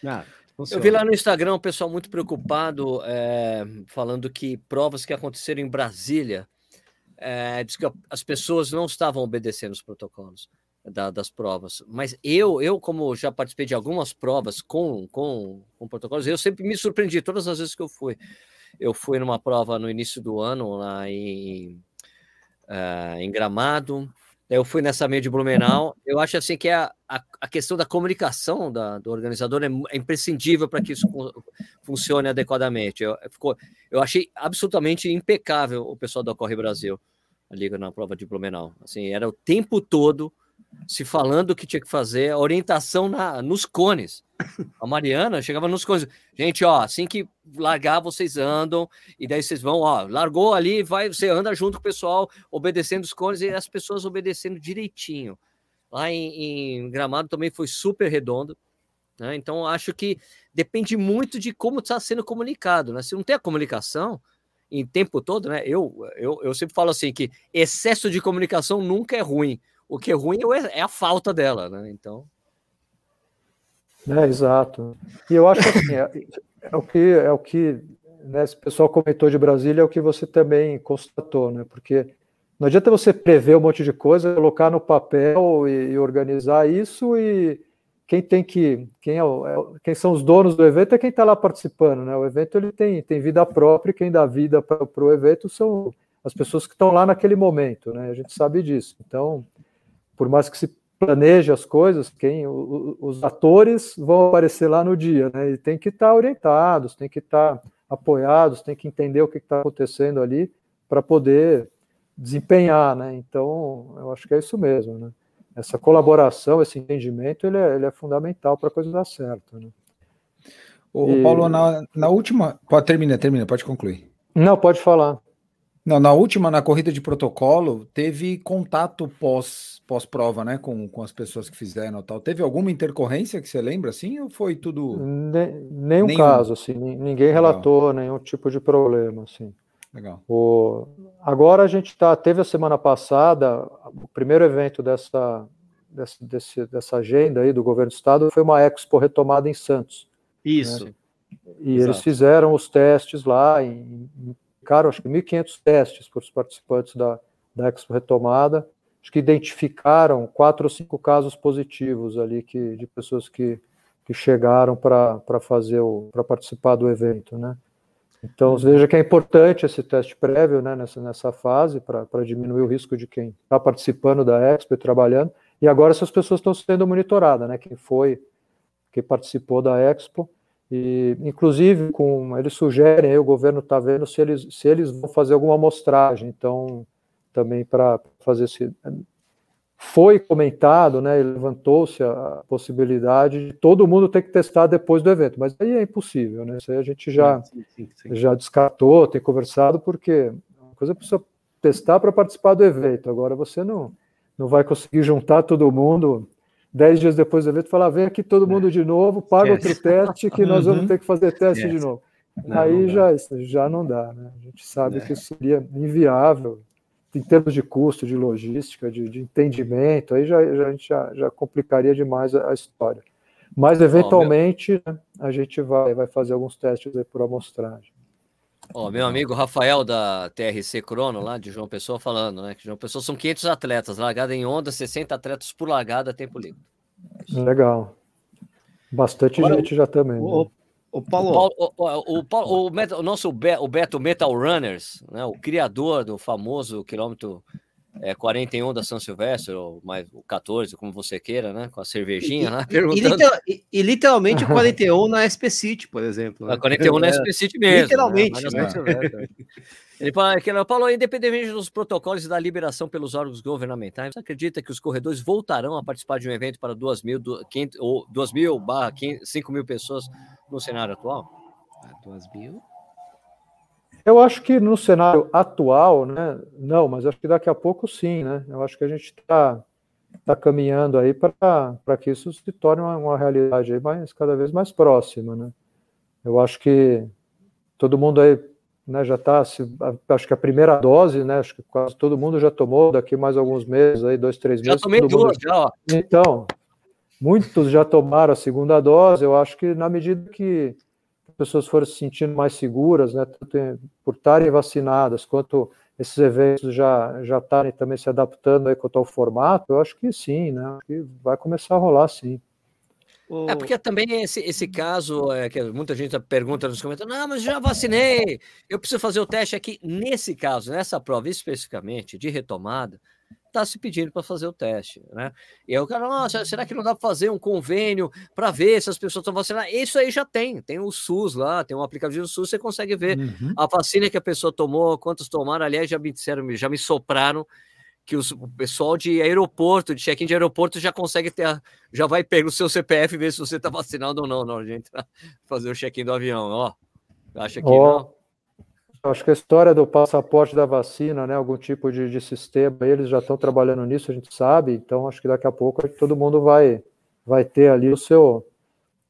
Ah, eu vi lá no Instagram o pessoal muito preocupado, é, falando que provas que aconteceram em Brasília, é, diz que as pessoas não estavam obedecendo os protocolos da, das provas. Mas eu, eu, como já participei de algumas provas com, com, com protocolos, eu sempre me surpreendi todas as vezes que eu fui. Eu fui numa prova no início do ano lá em, uh, em Gramado. Eu fui nessa meio de Blumenau. Eu acho assim que a, a, a questão da comunicação da, do organizador é, é imprescindível para que isso funcione adequadamente. Eu, ficou, eu achei absolutamente impecável o pessoal da Corre Brasil ali na prova de Blumenau. Assim, era o tempo todo se falando que tinha que fazer a orientação na, nos cones. A Mariana chegava nos cones. Gente, ó, assim que largar, vocês andam, e daí vocês vão, ó, largou ali, vai, você anda junto com o pessoal, obedecendo os cones e as pessoas obedecendo direitinho. Lá em, em Gramado também foi super redondo. Né? Então, acho que depende muito de como está sendo comunicado. Né? Se não tem a comunicação em tempo todo, né? eu, eu, eu sempre falo assim que excesso de comunicação nunca é ruim. O que é ruim é, é a falta dela. Né? Então. É, exato. E eu acho assim, é, é o que, é o que né, esse pessoal comentou de Brasília, é o que você também constatou, né? Porque não adianta você prever um monte de coisa, colocar no papel e, e organizar isso e quem tem que quem, é, é quem são os donos do evento é quem está lá participando, né? O evento ele tem, tem vida própria e quem dá vida para o evento são as pessoas que estão lá naquele momento, né? A gente sabe disso. Então, por mais que se planeje as coisas, quem os atores vão aparecer lá no dia, né? E tem que estar tá orientados, tem que estar tá apoiados, tem que entender o que está acontecendo ali para poder desempenhar, né? Então, eu acho que é isso mesmo, né? Essa colaboração, esse entendimento, ele é, ele é fundamental para a coisa dar certo, né? O e... Paulo, na, na última, pode terminar, termina, pode concluir. Não, pode falar. Não, na última, na corrida de protocolo, teve contato pós, pós-prova, né, com, com as pessoas que fizeram tal. Teve alguma intercorrência que você lembra, assim, ou foi tudo... Ne, nenhum, nenhum, caso, assim, ninguém relatou Legal. nenhum tipo de problema, assim. Legal. O, agora a gente tá, teve a semana passada, o primeiro evento dessa, dessa, desse, dessa agenda aí do governo do estado foi uma expo retomada em Santos. Isso. Né? E Exato. eles fizeram os testes lá em, em identificaram, acho que 1.500 testes para os participantes da, da Expo Retomada, acho que identificaram quatro ou cinco casos positivos ali que, de pessoas que, que chegaram para fazer o para participar do evento, né? Então uhum. veja que é importante esse teste prévio, né, nessa, nessa fase para diminuir o risco de quem está participando da Expo e trabalhando. E agora essas pessoas estão sendo monitoradas, né? Quem foi, quem participou da Expo e, inclusive, com, eles sugerem, aí, o governo está vendo se eles, se eles vão fazer alguma amostragem, então, também para fazer esse. Foi comentado, né, levantou-se a possibilidade de todo mundo ter que testar depois do evento, mas aí é impossível, né? Isso aí a gente já, sim, sim, sim. já descartou, tem conversado, porque uma coisa é a pessoa testar para participar do evento, agora você não, não vai conseguir juntar todo mundo dez dias depois do evento, falar: vem aqui todo mundo de novo, paga outro teste, que nós vamos uhum. ter que fazer teste de novo. Não, Aí não já, já não dá, né? A gente sabe é. que isso seria inviável em termos de custo, de logística, de, de entendimento, aí já, já, a gente já, já complicaria demais a, a história. Mas, eventualmente, meu... né, a gente vai, vai fazer alguns testes aí por amostragem. Ó, meu amigo Rafael da TRC Crono, lá de João Pessoa, falando, né? Que João Pessoa são 500 atletas, largada em onda, 60 atletas por largada, tempo livre. Legal. Bastante Agora, gente já também. O, né? o, Paulo. O, o, o, Paulo, o, o nosso o Beto Metal Runners, né, o criador do famoso quilômetro é, 41 da São Silvestre, ou mais o 14, como você queira, né? Com a cervejinha, né? E, e, e, literalmente o 41 na SP City, por exemplo. Né? A 41 na SP City mesmo. Literalmente. Né? Né? Ele falou, independente dos protocolos e da liberação pelos órgãos governamentais, você acredita que os corredores voltarão a participar de um evento para 2 mil, 500, ou 2 mil barra 5 mil pessoas no cenário atual? 2 mil? Eu acho que no cenário atual, né, não, mas acho que daqui a pouco sim, né? Eu acho que a gente está tá caminhando aí para que isso se torne uma, uma, realidade aí mais, cada vez mais próxima, né? Eu acho que todo mundo aí né, já está, acho que a primeira dose, né, acho que quase todo mundo já tomou, daqui mais alguns meses, aí, dois, três meses. Já tomei duas, já, ó. Então, muitos já tomaram a segunda dose, eu acho que na medida que pessoas forem se sentindo mais seguras, né, tanto por estarem vacinadas, quanto esses eventos já já estarem também se adaptando aí quanto ao formato, eu acho que sim, né, que vai começar a rolar sim. É porque também esse, esse caso é que muita gente pergunta nos comentários, não, mas já vacinei, eu preciso fazer o teste aqui. Nesse caso, nessa prova especificamente de retomada, está se pedindo para fazer o teste, né? E aí o cara, nossa, será que não dá para fazer um convênio para ver se as pessoas estão vacinadas? Isso aí já tem, tem o SUS lá, tem um aplicativo do SUS, você consegue ver uhum. a vacina que a pessoa tomou, quantos tomaram, aliás, já me disseram, já me sopraram que os, o pessoal de aeroporto, de check-in de aeroporto, já consegue ter, a, já vai pegar o seu CPF e ver se você está vacinado ou não, na hora de entrar, fazer o check-in do avião. Ó, acha que oh, não? Acho que a história do passaporte da vacina, né, algum tipo de, de sistema, eles já estão trabalhando nisso, a gente sabe, então acho que daqui a pouco todo mundo vai, vai ter ali o seu,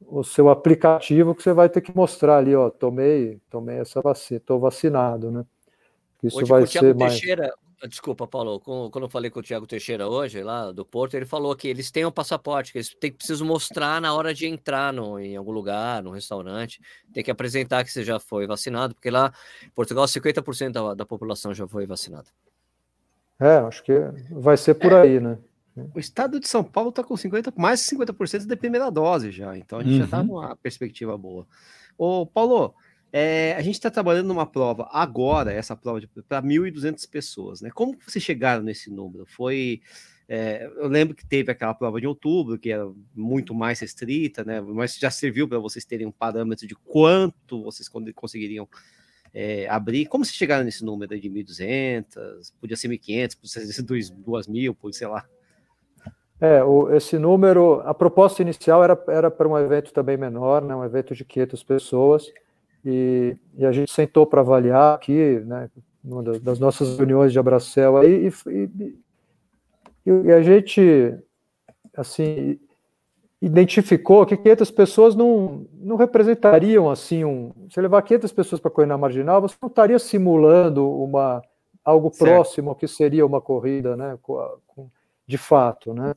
o seu aplicativo que você vai ter que mostrar ali, ó, tomei, tomei essa vacina, estou vacinado, né? Isso Hoje, vai ser mais... Teixeira, Desculpa, Paulo. Quando eu falei com o Tiago Teixeira hoje, lá do Porto, ele falou que eles têm um passaporte, que eles têm, precisam mostrar na hora de entrar no, em algum lugar, no restaurante. Tem que apresentar que você já foi vacinado, porque lá em Portugal 50% da, da população já foi vacinada. É, acho que vai ser por é. aí, né? O estado de São Paulo está com 50, mais de 50% da primeira dose já, então a gente uhum. já está numa perspectiva boa. Ô, Paulo, é, a gente está trabalhando numa prova agora, essa prova para 1.200 pessoas, né? Como vocês chegaram nesse número? Foi. É, eu lembro que teve aquela prova de outubro, que era muito mais restrita, né? Mas já serviu para vocês terem um parâmetro de quanto vocês conseguiriam é, abrir. Como vocês chegaram nesse número de 1.200? Podia ser 1.500, podia ser 2.000, por sei lá. É, o, esse número, a proposta inicial era para um evento também menor, né? Um evento de 500 pessoas. E, e a gente sentou para avaliar aqui, né, numa das nossas reuniões de Abracel aí, e, e, e, a gente, assim, identificou que 500 pessoas não, não representariam, assim, um, se levar 500 pessoas para correr na marginal, você não estaria simulando uma, algo certo. próximo que seria uma corrida, né, de fato, né,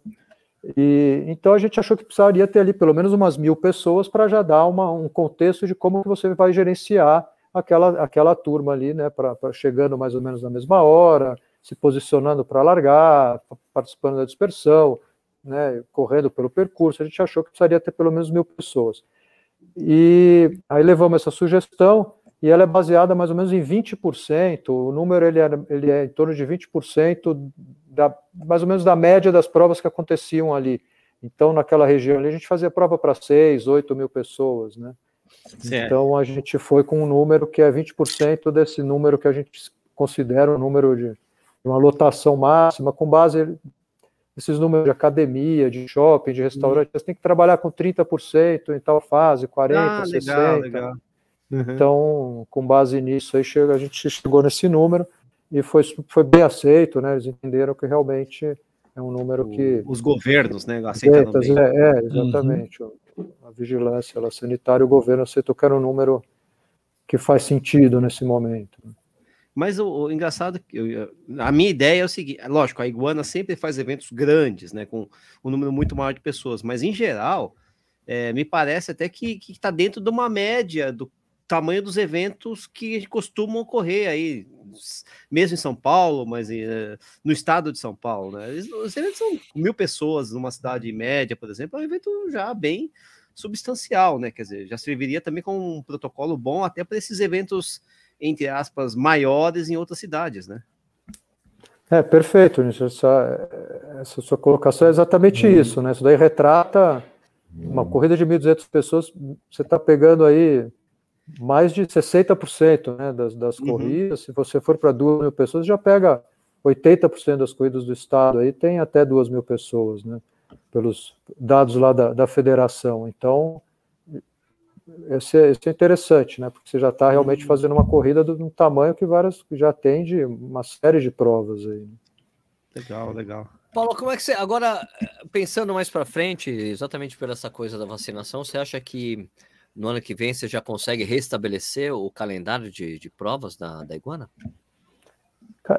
e, então a gente achou que precisaria ter ali pelo menos umas mil pessoas para já dar uma, um contexto de como você vai gerenciar aquela, aquela turma ali, né, para chegando mais ou menos na mesma hora, se posicionando para largar, participando da dispersão, né, correndo pelo percurso. A gente achou que precisaria ter pelo menos mil pessoas. E aí levamos essa sugestão e ela é baseada mais ou menos em 20%. O número ele é, ele é em torno de 20% da, mais ou menos da média das provas que aconteciam ali. Então, naquela região ali, a gente fazia prova para 6, 8 mil pessoas, né? Certo. Então, a gente foi com um número que é 20% desse número que a gente considera um número de, uma lotação máxima, com base nesses números de academia, de shopping, de restaurante. Você tem que trabalhar com 30% em tal fase, 40%, ah, legal, 60%. Legal. Uhum. Então, com base nisso, aí chega, a gente chegou nesse número e foi, foi bem aceito, né? Eles entenderam que realmente é um número que. Os governos, né? Aceitaram bem. É, é exatamente. Uhum. A vigilância a sanitária, o governo aceitou que era um número que faz sentido nesse momento. Mas o, o engraçado, eu, a minha ideia é o seguinte: lógico, a Iguana sempre faz eventos grandes, né? Com um número muito maior de pessoas, mas em geral. É, me parece até que está dentro de uma média do tamanho dos eventos que costumam ocorrer aí, mesmo em São Paulo, mas uh, no estado de São Paulo, né? Os eventos são mil pessoas numa cidade média, por exemplo, é um evento já bem substancial, né? Quer dizer, já serviria também com um protocolo bom até para esses eventos, entre aspas, maiores em outras cidades, né? É, perfeito, essa, essa sua colocação é exatamente uhum. isso, né? Isso daí retrata uma corrida de 1.200 pessoas, você está pegando aí mais de 60% né, das, das uhum. corridas. Se você for para 2 mil pessoas, já pega 80% das corridas do estado, aí tem até 2 mil pessoas, né, pelos dados lá da, da federação. Então, esse é, esse é interessante, né, porque você já está realmente uhum. fazendo uma corrida de um tamanho que várias já atende uma série de provas aí. Né. Legal, legal. Paulo, como é que você agora pensando mais para frente, exatamente por essa coisa da vacinação, você acha que no ano que vem você já consegue restabelecer o calendário de, de provas da, da Iguana?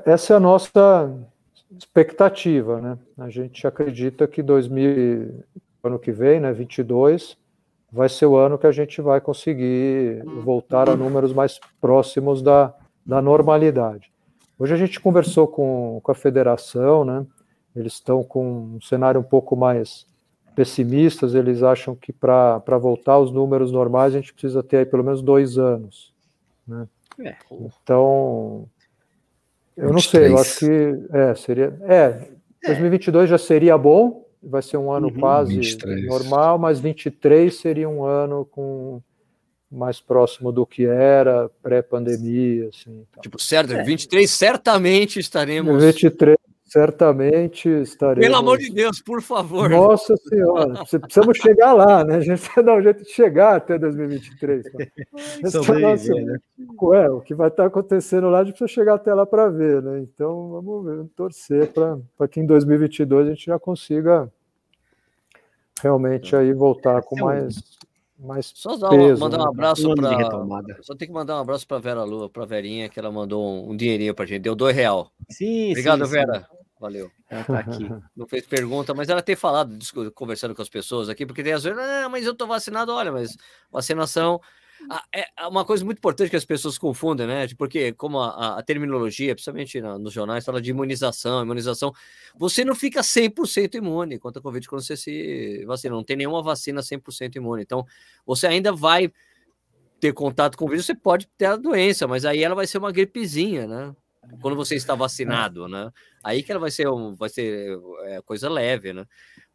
Essa é a nossa expectativa, né? A gente acredita que 2000, ano que vem, né, 22, vai ser o ano que a gente vai conseguir voltar a números mais próximos da, da normalidade. Hoje a gente conversou com, com a federação, né? Eles estão com um cenário um pouco mais pessimistas, eles acham que para voltar aos números normais a gente precisa ter aí pelo menos dois anos. Né? É. Então, eu não sei, eu acho que é, seria. É, 2022 já seria bom, vai ser um ano uhum, quase 23. normal, mas 23 seria um ano com mais próximo do que era pré-pandemia, assim. Então. Tipo, certo, é. 23 certamente estaremos 23 certamente estaremos. Pelo amor de Deus, por favor. Nossa Senhora, precisamos chegar lá, né? A gente precisa dar um jeito de chegar até 2023. Tá? É nossa, né? é, o que vai estar acontecendo lá, a gente precisa chegar até lá para ver, né? Então, vamos ver, vamos torcer para que em 2022 a gente já consiga realmente aí voltar com mais mais só peso, mandar um né? abraço para só tem que mandar um abraço para Vera Lua, para Verinha que ela mandou um, um dinheirinho para gente, deu dois real. Sim, obrigado sim, Vera. Sim. Valeu. Ela tá aqui. Não fez pergunta, mas ela tem falado, conversando com as pessoas aqui, porque tem as vezes, ah, mas eu tô vacinado, olha, mas vacinação é uma coisa muito importante que as pessoas confundem, né? Porque, como a, a terminologia, principalmente nos jornais, fala de imunização, imunização, você não fica 100% imune contra a Covid quando você se vacina. Não tem nenhuma vacina 100% imune. Então, você ainda vai ter contato com o vírus, você pode ter a doença, mas aí ela vai ser uma gripezinha, né? Quando você está vacinado, né? Aí que ela vai ser, um, vai ser é, coisa leve, né?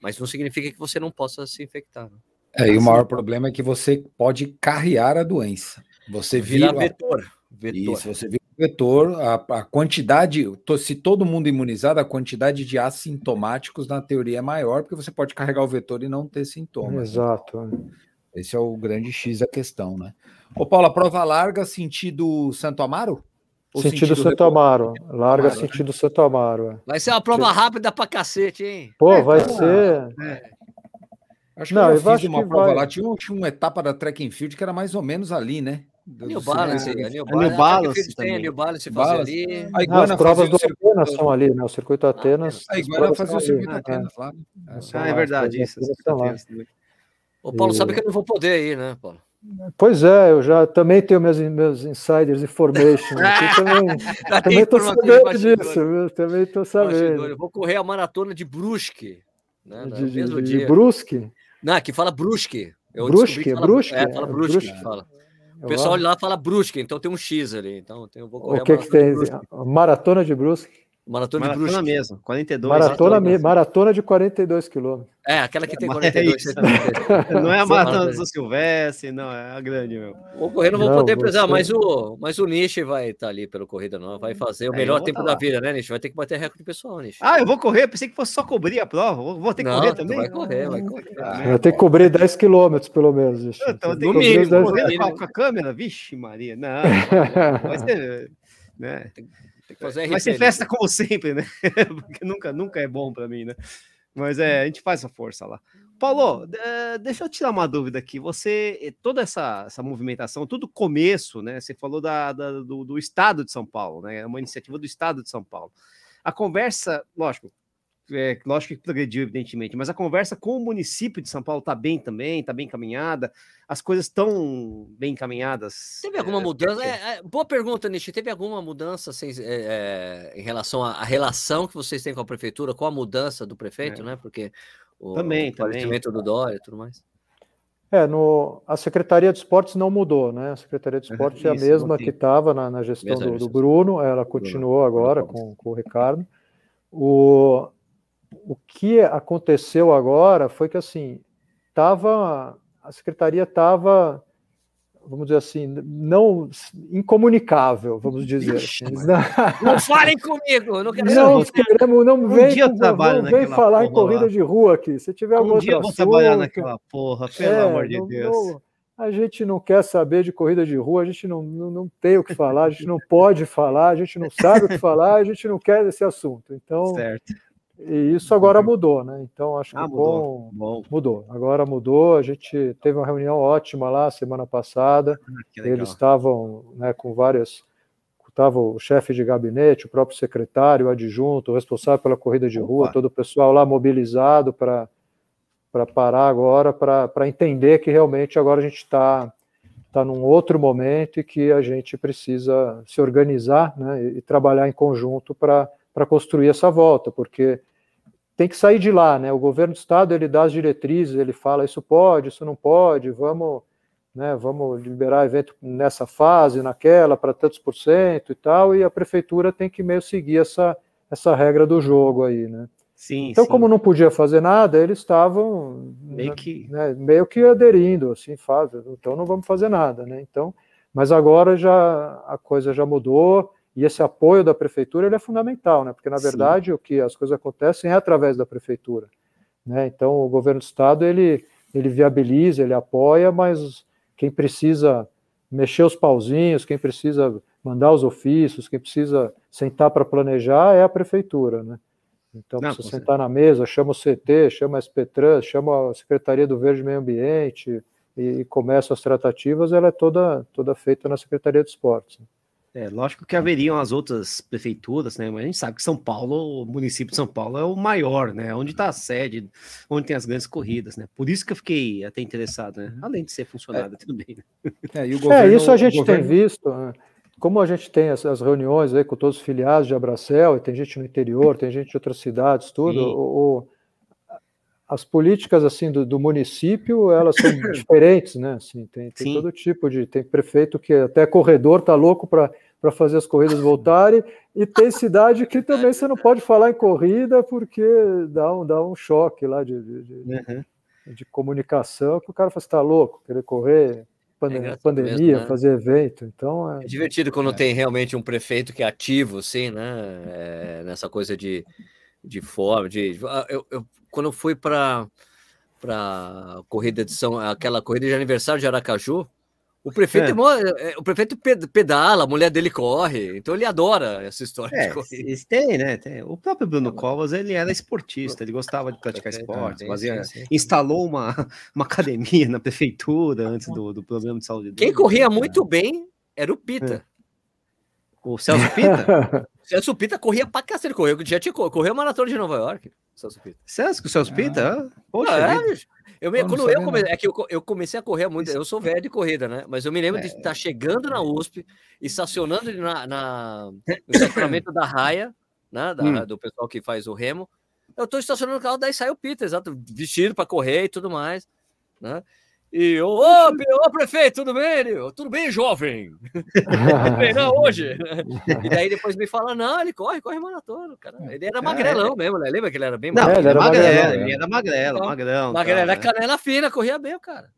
Mas não significa que você não possa se infectar. Né? É, e o maior problema é que você pode carrear a doença. Você vira vetor. vetor. Isso, você vira vetor, a, a quantidade, se todo mundo imunizado, a quantidade de assintomáticos na teoria é maior, porque você pode carregar o vetor e não ter sintomas. Exato. Esse é o grande X da questão, né? Ô, Paulo, a prova larga sentido Santo Amaro? Sentido, sentido Santo Amaro. Larga Amaro, sentido né? Santo Amaro. É. Vai ser uma prova rápida pra cacete, hein? Pô, vai é, ser. É. Acho não, que eu, eu fiz uma prova vai... lá. Tinha, tinha uma etapa da track and field que era mais ou menos ali, né? New Balance, a New Balance, tem New Balance fazia ali. As provas do Atenas são ali, né? O circuito Atenas. A Iguana fazia o circuito Atenas lá. Ah, é verdade, isso. O Paulo sabe que eu não vou poder ir, né, Paulo? Pois é, eu já também tenho meus, meus insiders information. Aqui também estou sabendo disso, viu? também estou sabendo. Eu vou correr a maratona de Brusque, né? De, de, de, de Brusque? Não, que fala Brusque. Eu Brusque, fala, Brusque? É, fala Brusque, Brusque. fala. O pessoal lá fala Brusque, então tem um X ali. Então eu vou correr o que, que tem? Maratona de Brusque. Maratona, maratona de Brusque. mesmo, 42. Maratona, me, maratona de 42 quilômetros. É, aquela que tem 42. É não é a maratona do Silvestre, não, é a grande, meu. Vou correr, não vou não, poder precisar, mas o, mas o Nish vai estar tá ali pela corrida, não. Vai fazer o é, melhor tempo tá da vida, né, Nish? Vai ter que bater recorde pessoal, Nish. Ah, eu vou correr, pensei que fosse só cobrir a prova. Vou ter que não, correr também? Vai correr, vai correr. vai ter que cobrir 10 quilômetros, pelo menos. Então, tem que mínimo, correr com a câmera? Vixe, Maria, não. Vai ser. Né? Vai ser festa como sempre, né? Porque nunca, nunca é bom para mim, né? Mas é, a gente faz a força lá. Paulo, deixa eu tirar uma dúvida aqui. Você, eh, toda essa, essa movimentação, tudo começo, né? Você falou da, da do, do, Estado de São Paulo, né? É uma iniciativa do Estado de São Paulo. A conversa, lógico, é, lógico que progrediu, evidentemente, mas a conversa com o município de São Paulo está bem também, está bem encaminhada, as coisas estão bem encaminhadas. Teve alguma é, mudança? É, é, boa pergunta, Nishi. Teve alguma mudança assim, em relação à relação que vocês têm com a prefeitura, com a mudança do prefeito, é. né? Porque o, também, o falecimento do Dória e tudo mais. É, no, a Secretaria de Esportes não mudou, né? A Secretaria de Esportes é a mesma que estava na, na, gestão do, do, Bruno, ela continuou agora com, com o Ricardo. O, o que aconteceu agora foi que assim tava a secretaria estava vamos dizer assim não incomunicável vamos dizer assim. não falem comigo não quero não queremos não vem, não vem falar em corrida lá. de rua aqui se tiver algum um dia vou trabalhar naquela porra pelo é, amor de não, Deus não, a gente não quer saber de corrida de rua, a gente não, não, não tem o que falar, a gente não pode falar, a gente não sabe o que falar, a gente não quer esse assunto. Então, certo. E isso agora mudou, né? Então acho que ah, mudou. Bom, mudou. Agora mudou. A gente teve uma reunião ótima lá semana passada. Ah, Eles estavam né, com várias. Estava o chefe de gabinete, o próprio secretário, o adjunto, o responsável pela corrida de Opa. rua, todo o pessoal lá mobilizado para parar agora, para entender que realmente agora a gente está tá num outro momento e que a gente precisa se organizar né, e, e trabalhar em conjunto para para construir essa volta, porque tem que sair de lá, né? O governo do estado ele dá as diretrizes, ele fala isso pode, isso não pode, vamos, né? Vamos liberar evento nessa fase, naquela para tantos por cento e tal, e a prefeitura tem que meio seguir essa essa regra do jogo aí, né? Sim, então, sim. como não podia fazer nada, eles estavam meio né, que, né, meio que aderindo, assim, faz, então não vamos fazer nada, né? Então, mas agora já a coisa já mudou, E esse apoio da prefeitura ele é fundamental, né? Porque na verdade Sim. o que as coisas acontecem é através da prefeitura, né? Então o governo do estado ele ele viabiliza, ele apoia, mas quem precisa mexer os pauzinhos, quem precisa mandar os ofícios, quem precisa sentar para planejar é a prefeitura, né? Então, Não, precisa sentar na mesa, chama o CT, chama a SPTran, chama a Secretaria do Verde e Meio Ambiente e, e começa as tratativas, ela é toda, toda feita na Secretaria de Esportes. Né? É, lógico que haveriam as outras prefeituras, né? Mas a gente sabe que São Paulo, o município de São Paulo é o maior, né? Onde está a sede, onde tem as grandes corridas, né? Por isso que eu fiquei até interessado, né? Além de ser funcionário, é. tudo bem. Né? É, governo, é, isso a gente governo... tem visto. Né? Como a gente tem essas reuniões aí com todos os filiados de Abracel, e tem gente no interior, tem gente de outras cidades, tudo, o, o, as políticas assim do, do, município elas são diferentes, né? Assim, tem, tem todo tipo de tem prefeito que até corredor tá louco para para fazer as corridas voltarem, e tem cidade que também você não pode falar em corrida porque dá um, dá um choque lá de, de, de, uhum. de comunicação, que o cara fala, está louco, querer correr, pandemia, é pandemia mesmo, né? fazer evento, então... É, é divertido quando é. tem realmente um prefeito que é ativo, assim, né, é, nessa coisa de, de forma, de... Ah, eu, eu quando eu fui para para corrida de São, aquela corrida de aniversário de Aracaju, o prefeito, é. É, o prefeito pedala, a mulher dele corre, então ele adora essa história é, de corrida. Tem, né? Tem. O próprio Bruno Covas, ele era esportista, ele gostava de praticar esporte, fazia, instalou uma, uma academia na prefeitura antes do, do programa de saúde. Quem corria muito bem era o Pita. É. O Celso Pita? o Celso Pita corria pra cacete, correu, já tinha correu a maratona de Nova York. Celso Pita. Celso, o Celso Pita? Ah. Poxa, é, eu me, quando eu comecei, é que eu, eu, comecei a correr muito, eu sou velho de corrida, né? Mas eu me lembro é. de estar chegando na USP, estacionando na, na no estacionamento da raia, né? Da, hum. Do pessoal que faz o remo. Eu estou estacionando o carro, daí sai o Peter, exato, vestido para correr e tudo mais, né? E ô, ô, ô prefeito, tudo bem? Ele, tudo bem, jovem? treinar hoje? e daí depois me fala, não, ele corre, corre maratona, cara. Ele era é, magrelão é. mesmo, né? Lembra que ele era bem magrelo? Não, ele era magrelo, ele era magrelo, então, magrão. Magrelo, era canela fina, corria bem, cara.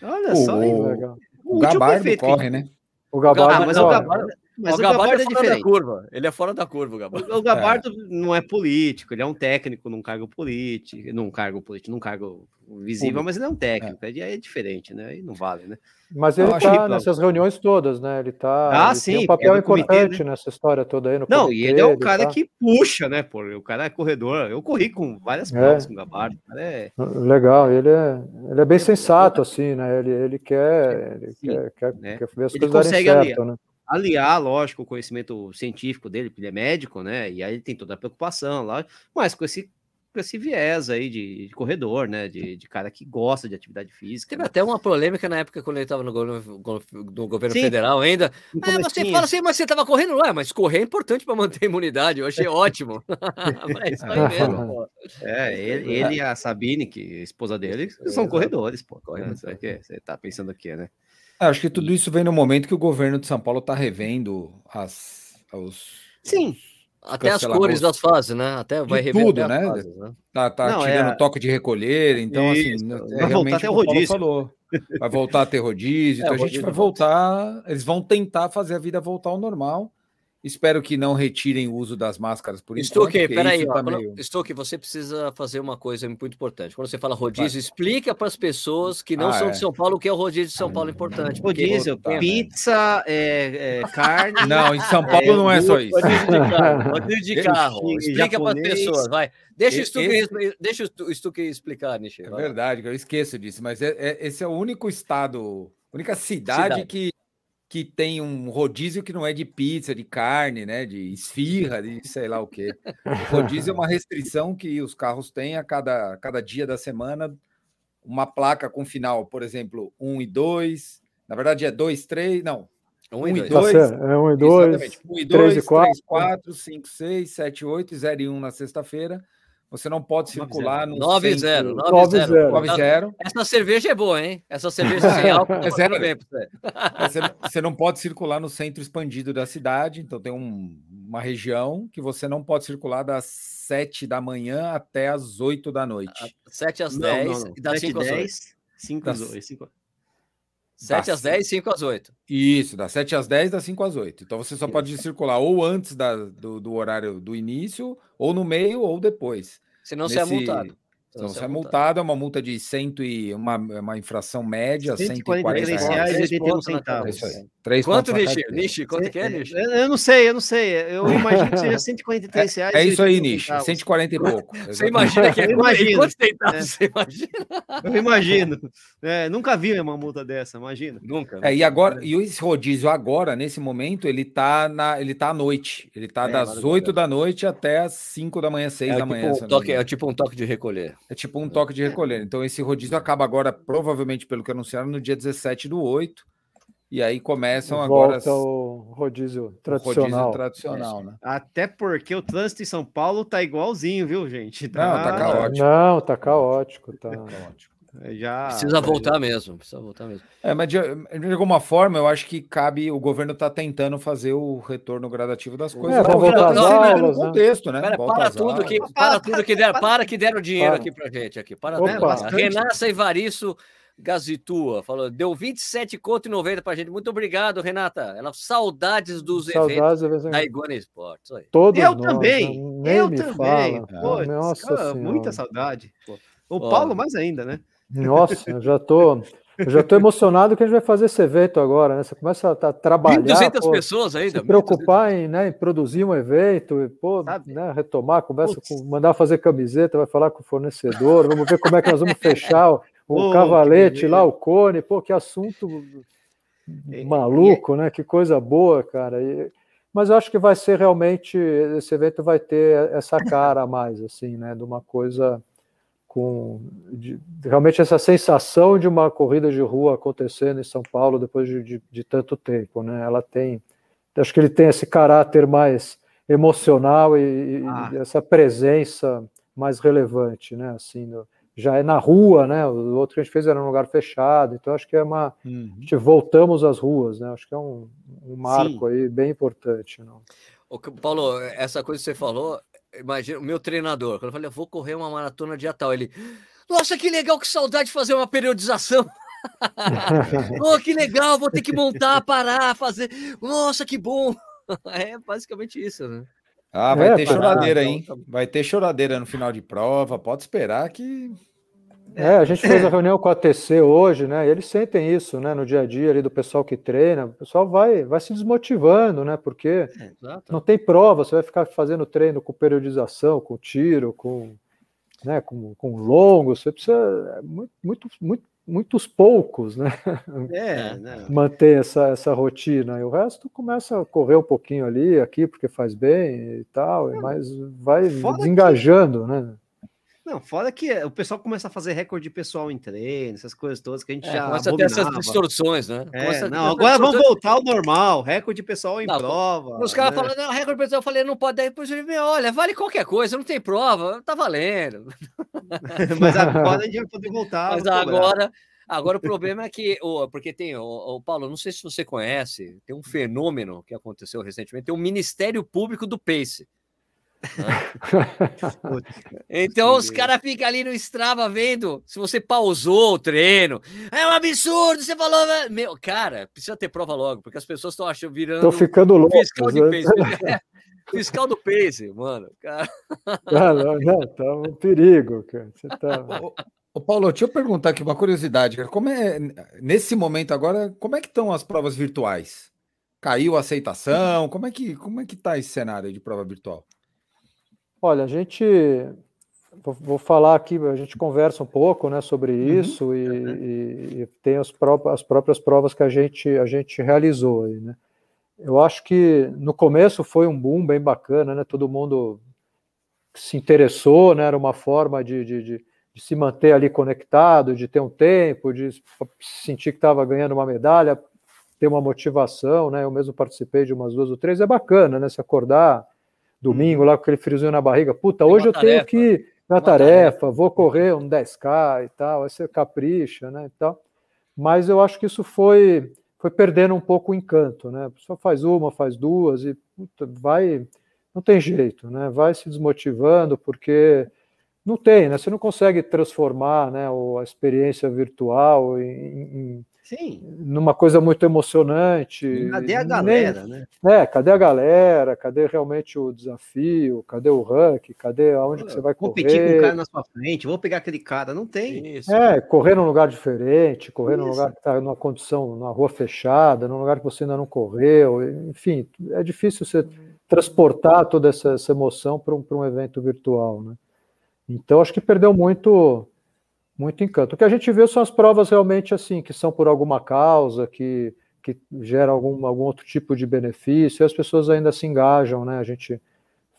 Olha o, só, o, o, o Gabardo corre, né? O Gabardo, ah, mas o Gabardo, mas o, o Gabardo, Gabardo é, é fora da curva. Ele é fora da curva, o Gabardo. O, Gabardo é. não é político, ele é um técnico num cargo político, num cargo político, num cargo visível, mas ele é um técnico. É. É diferente, né? Aí não vale, né? Mas ele está nessas reuniões todas, né? Ele tá. Ah, ele sim. Tem um papel importante comitê, né? nessa história toda aí. não, e ele é o cara tá... que puxa, né? Pô, o cara é corredor. Eu corri com várias é. provas com o Gabardo. É... Legal, ele é, ele é bem sensato, assim, né? Ele, ele quer, ele quer, quer, né? quer ver as ele coisas darem certo, né? Aliar, lógico, o conhecimento científico dele, porque ele é médico, né? E aí ele tem toda a preocupação lá, mas com esse com esse viés aí de, de corredor, né? De, de, cara que gosta de atividade física. Teve né? até uma polêmica na época quando ele estava no, governo, no governo federal ainda. É, você fala assim, mas você estava correndo, é, mas correr é importante para manter a imunidade. Eu achei ótimo. mas aí mesmo, pô. É, ele, ele e a Sabine, que é a esposa dele, são corredores, pô. Correndo, é, você tá pensando aqui, né? Acho que tudo isso vem no momento que o governo de São Paulo está revendo as, os. Sim. Até as cores das fases, né? Até vai rever tudo, né? Fases, né? Tá, tá Não, tirando é... toque de recolher, então assim, isso. assim, é, vai voltar até o rodízio. Falou. Vai voltar a ter rodízio, é, então a gente vai voltar, eles vão tentar fazer a vida voltar ao normal. Espero que não retirem o uso das máscaras por isso. Estou aqui, peraí. Tá meio... Estou aqui, você precisa fazer uma coisa muito importante. Quando você fala rodízio, Vai. explica para as pessoas que não ah, são é. de São Paulo o que é o rodízio de São Paulo importante. Rodízio, porque... pizza, é, é, carne. Não, em São Paulo é, não é só isso. Rodízio de carro. Rodízio de carro. Explica para as pessoas, vai. Deixa, esse... Stuque, deixa o Stuque explicar, Nishi. É verdade, eu esqueço disso, mas é, é, esse é o único estado, única cidade, cidade. que que tem um rodízio que não é de pizza, de carne, né? De esfirra, de sei lá o quê. O rodízio é uma restrição que os carros têm a cada, cada dia da semana, uma placa com final, por exemplo, 1 e 2. Na verdade é 2, 3, não. 1 e 2. Tá é 1 e 2. Exatamente. 1 e 2, 3 e 4, 3, 4 5, 6, 7, 8 e 0 e 1 na sexta-feira. Você não pode circular no 9 0 9 0 Essa cerveja é boa, hein? Essa cerveja sem álcool é zero bem você. você não pode circular no centro expandido da cidade, então tem um, uma região que você não pode circular das 7 da manhã até as 8 da noite. 7 às 10 não, não, não. e das 5 às 10, 5 às 8. 7 às 10, 5 às 8. Isso, das 7 às 10, das 5 às 8. Então você só pode circular ou antes da, do, do horário do início, ou no meio, ou depois. Senão Nesse... você é multado. Então, você é multado, é uma multa de cento e uma, uma infração média, 143 reais e 81 centavos. É quanto, Nishi? Nishi, quanto que é, Nishi? Eu não sei, eu não sei. Eu imagino que seja 143 reais. É, é isso aí, Nishi, 140 e pouco. Você imagina que é imagino, quantos centavos? É. Você imagina? Eu imagino. É, nunca vi uma multa dessa, imagina. Nunca. É, e agora, e esse rodízio agora, nesse momento, ele tá, na, ele tá à noite. Ele tá é, das 8 da noite até as 5 da manhã, 6 da tipo manhã. Um toque, é tipo um toque de recolher. É tipo um toque de recolher. Então, esse rodízio acaba agora, provavelmente, pelo que anunciaram, no dia 17 do 8. E aí começam Volta agora. o rodízio tradicional. O rodízio tradicional, né? Até porque o trânsito em São Paulo tá igualzinho, viu, gente? Tá... Não, tá caótico. Não, tá caótico. Tá caótico. É, já, precisa voltar já... mesmo, precisa voltar mesmo. É, mas de, de, alguma forma eu acho que cabe, o governo está tentando fazer o retorno gradativo das coisas. É, vamos voltar às aulas, no né? contexto, né? Pera, para, tudo que, para, tudo que deram, para que deram dinheiro para. aqui pra gente aqui. Para Opa, Renata Ivarisso Gazitua falou, deu 27 conto e 90 pra gente. Muito obrigado, Renata. Ela saudades dos saudades eventos da Iguana Esportes. Todos eu nós, também. Eu também. Pô, Nossa cara, muita saudade. Pô. O Paulo mais ainda, né? Nossa, eu já tô, eu já tô emocionado que a gente vai fazer esse evento agora, né? Você começa a trabalhar. 200 pô, pessoas ainda. Se preocupar em, né, em produzir um evento, e, pô, né, retomar, conversa com, mandar fazer camiseta, vai falar com o fornecedor, vamos ver como é que nós vamos fechar o, o cavalete lá, o cone, pô, que assunto maluco, né? Que coisa boa, cara. E, mas eu acho que vai ser realmente esse evento vai ter essa cara a mais, assim, né? De uma coisa com de, realmente essa sensação de uma corrida de rua acontecendo em São Paulo depois de, de, de, tanto tempo, né? Ela tem, acho que ele tem esse caráter mais emocional e, ah. e essa presença mais relevante, né? Assim, no, já é na rua, né? O outro que a gente fez era num lugar fechado, então acho que é uma, uhum. a gente voltamos às ruas, né? Acho que é um, um marco Sim. aí bem importante, não? O Paulo, essa coisa que você falou imagina, o meu treinador, quando eu falei, eu vou correr uma maratona dia tal, ele, nossa, que legal, que saudade de fazer uma periodização. oh, que legal, vou ter que montar, parar, fazer. Nossa, que bom. É basicamente isso, né? Ah, vai é, ter choradeira, hein? Então, tá vai ter choradeira no final de prova, pode esperar que é, a gente fez a reunião com a TC hoje, né? E eles sentem isso, né? No dia a dia ali do pessoal que treina, o pessoal vai, vai se desmotivando, né? Porque é, não tem prova, você vai ficar fazendo treino com periodização, com tiro, com, né? Com, com longo, você precisa é muito, muito, muito muitos poucos, né? É, né? Manter essa, essa rotina. E o resto começa a correr um pouquinho ali, aqui, porque faz bem e tal, mas vai desengajando, que... né? Não, fora que o pessoal começa a fazer recorde pessoal em treino, essas coisas todas que a gente é, já. Começa abominava. a ter essas distorções, né? É, não, agora vamos voltar ao normal, recorde pessoal em não, prova. Os caras né? falando, não, recorde pessoal, eu falei, não pode, daí depois eu falei, olha, vale qualquer coisa, não tem prova, tá valendo. Mas agora a gente vai poder voltar. Mas agora. Agora o problema é que, porque tem, o, o Paulo, não sei se você conhece, tem um fenômeno que aconteceu recentemente, tem o Ministério Público do Pace. então os caras ficam ali no Strava vendo se você pausou o treino. É um absurdo, você falou. Né? Meu, cara, precisa ter prova logo, porque as pessoas estão achando virando. Estão ficando loucos. Fiscal né? pace. fiscal do pace, mano. Cara. Ah, não, não, tá um perigo, cara. Você tá. Ô, Paulo, deixa eu perguntar aqui uma curiosidade, cara. Como é nesse momento agora, como é que estão as provas virtuais? Caiu a aceitação? Como é que como é que tá esse cenário de prova virtual? Olha, a gente vou falar aqui, a gente conversa um pouco, né, sobre uhum. isso e, e, e, tem as próprias, as próprias provas que a gente a gente realizou aí, né? Eu acho que no começo foi um boom bem bacana, né? Todo mundo se interessou, né? Era uma forma de, de, de, de se manter ali conectado, de ter um tempo, de sentir que estava ganhando uma medalha, ter uma motivação, né? Eu mesmo participei de umas duas ou três, é bacana, né? Se acordar domingo lá com aquele friozinho na barriga. Puta, Tem hoje eu tarefa. tenho que. Minha tarefa, tarefa, vou correr um 10K e tal, aí você capricha, né? E tal. Mas eu acho que isso foi, foi perdendo um pouco o encanto, né? A pessoa faz uma, faz duas e puta, vai. Não tem jeito, né? Vai se desmotivando, porque não tem, né? Você não consegue transformar né, a experiência virtual em, em Sim. numa coisa muito emocionante. E cadê a galera, Nem, né? É, cadê a galera? Cadê realmente o desafio? Cadê o rank? Cadê aonde Pô, que você vai competir correr? com o cara na sua frente, vou pegar aquele cara, não tem. Isso. É, correr num lugar diferente, correr Isso. num lugar que está numa condição, numa rua fechada, num lugar que você ainda não correu, enfim, é difícil você transportar toda essa, essa emoção para um, um evento virtual, né? Então, acho que perdeu muito muito encanto. O que a gente vê são as provas realmente assim, que são por alguma causa, que, que gera algum, algum outro tipo de benefício, e as pessoas ainda se engajam, né? A gente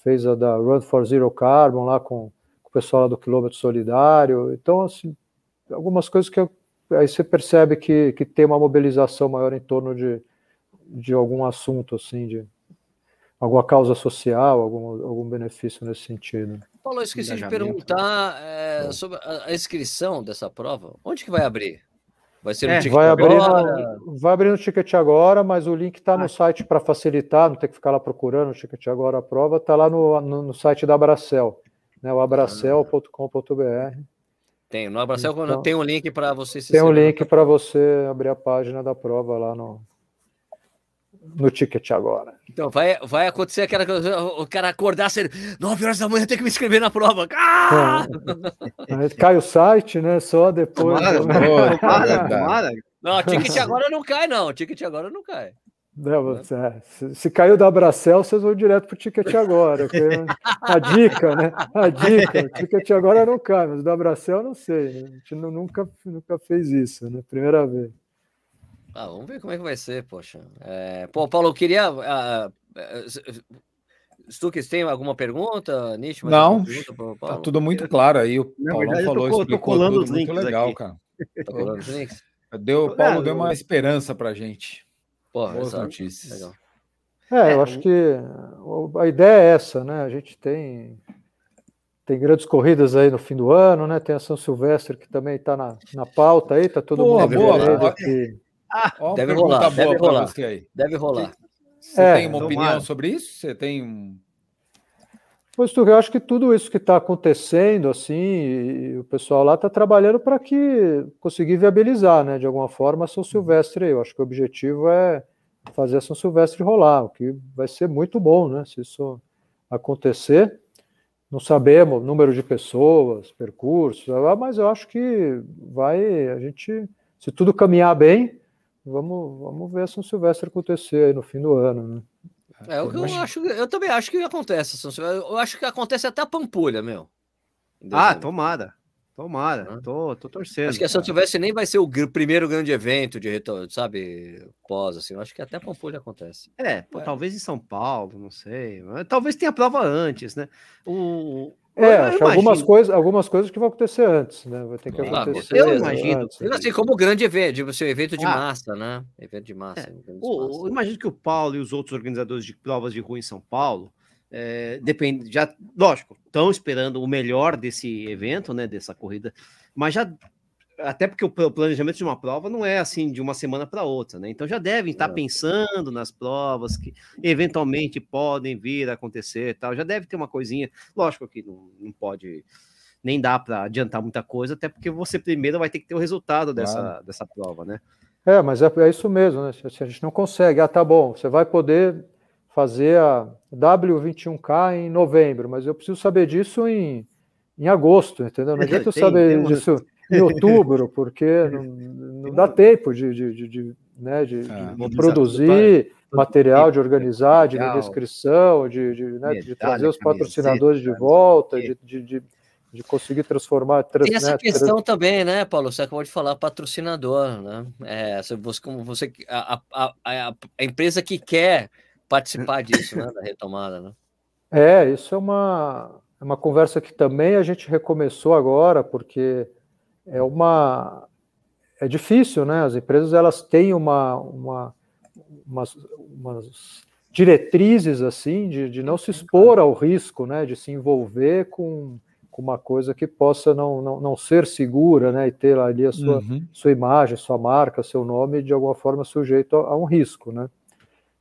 fez a da Run for Zero Carbon lá com, com o pessoal lá do Quilômetro Solidário. Então, assim, algumas coisas que eu, aí você percebe que, que tem uma mobilização maior em torno de, de algum assunto, assim, de alguma causa social, algum, algum benefício nesse sentido. Paulo, eu esqueci de perguntar é, sobre a, inscrição dessa prova. Onde que vai abrir? Vai ser no é, ticket vai abrir agora? No, vai abrir no ticket agora, mas o link está ah. no site para facilitar, não ter que ficar lá procurando o ticket agora a prova, está lá no, no, no, site da Abracel, né, o abracel.com.br. Tem, no Abracel então, tem um link para você se Tem um link para você abrir a página da prova lá no, no ticket agora. Então, vai, vai acontecer aquela coisa, o cara acordar cedo, 9 horas da manhã, tem que me inscrever na prova. Ah! É. Cai o site, né? Só depois. Tomara, tomara, tomara. Não, ticket agora não cai, não. Ticket agora não cai. Não, é, se, se, caiu da Bracel, vocês vão direto para o ticket agora. a dica, né? A dica. O ticket agora não cai, mas da Bracel não sei. Né? A gente nunca, nunca fez isso, né? Primeira vez. Ah, vamos ver como é que vai ser, poxa. É, pô, Paulo, eu queria. Uh, uh, Stuques, tem alguma pergunta, Nietzsche? Não, pergunta tá tudo muito claro aí. O Na Paulo verdade, falou, tô, tô colando os links legal, aqui. cara. Tá colando os links? Deu, o Paulo é, deu uma esperança pra gente. Porra, Boas notícias. Legal. É, eu é, acho que a ideia é essa, né? A gente tem tem grandes corridas aí no fim do ano, né? Tem a São Silvestre que também está na, na pauta aí, tá todo boa, mundo boa, boa. Que, ah, deve rolar, deve rolar. Deve rolar. Você é, tem uma opinião sobre isso? Você tem um. Pois tu, eu acho que tudo isso que está acontecendo, assim, o pessoal lá está trabalhando para que conseguir viabilizar, né, de alguma forma, a São Silvestre. Eu acho que o objetivo é fazer a São Silvestre rolar, o que vai ser muito bom, né, se isso acontecer. Não sabemos número de pessoas, percursos, mas eu acho que vai, a gente, se tudo caminhar bem, vamos, vamos ver São Silvestre acontecer aí no fim do ano, né? É o que eu acho, eu também acho que acontece, São Silvestre. Eu acho que acontece até a Pampulha, meu. Ah, tomada. Tomara, ah. tô, tô torcendo. Acho que a São Silvestre nem vai ser o primeiro grande evento de retorno, sabe? Pós, assim. Eu acho que até a Pampulha acontece. É, pô, é, talvez em São Paulo, não sei. Talvez tenha prova antes, né? O, é, acho algumas coisas, algumas coisas que vão acontecer antes, né? Vai ter que acontecer. Eu imagino. Antes, assim, como grande evento, tipo, assim, evento de ah, massa, né? Evento de massa. É, o, massa. Eu imagino que o Paulo e os outros organizadores de provas de rua em São Paulo é, depende, já, lógico, estão esperando o melhor desse evento, né? Dessa corrida, mas já até porque o planejamento de uma prova não é assim de uma semana para outra, né? Então já devem estar é. pensando nas provas que eventualmente podem vir a acontecer, tal. Já deve ter uma coisinha. Lógico que não, não pode nem dá para adiantar muita coisa, até porque você primeiro vai ter que ter o resultado dessa, claro. dessa prova, né? É, mas é, é isso mesmo, né? Se a gente não consegue, ah, tá bom, você vai poder fazer a W21K em novembro, mas eu preciso saber disso em, em agosto, entendeu? Não adianta eu saber disso em outubro, porque não, não dá tempo de, de, de, de né, de, ah, de produzir material, de organizar, de vender inscrição, de, de, né, de trazer os patrocinadores de volta, de, de, de, de conseguir transformar. Trans, Tem essa né, questão trans... também, né, Paulo? Você acabou de falar patrocinador, né? É, você, como você, a, a, a, a empresa que quer participar disso, né, da retomada, né? É, isso é uma, é uma conversa que também a gente recomeçou agora, porque é uma é difícil, né? As empresas elas têm uma, uma umas, umas diretrizes assim de, de não se expor ao risco, né? De se envolver com, com uma coisa que possa não, não, não ser segura, né? E ter ali a sua, uhum. sua imagem, sua marca, seu nome de alguma forma sujeito a, a um risco, né?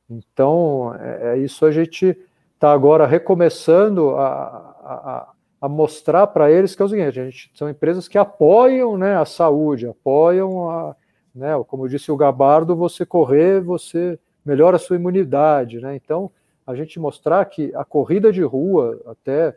Então é, é isso a gente está agora recomeçando a, a, a mostrar para eles que é o seguinte: a gente são empresas que apoiam né, a saúde, apoiam a, né, como disse o Gabardo, você correr, você melhora a sua imunidade, né? Então, a gente mostrar que a corrida de rua, até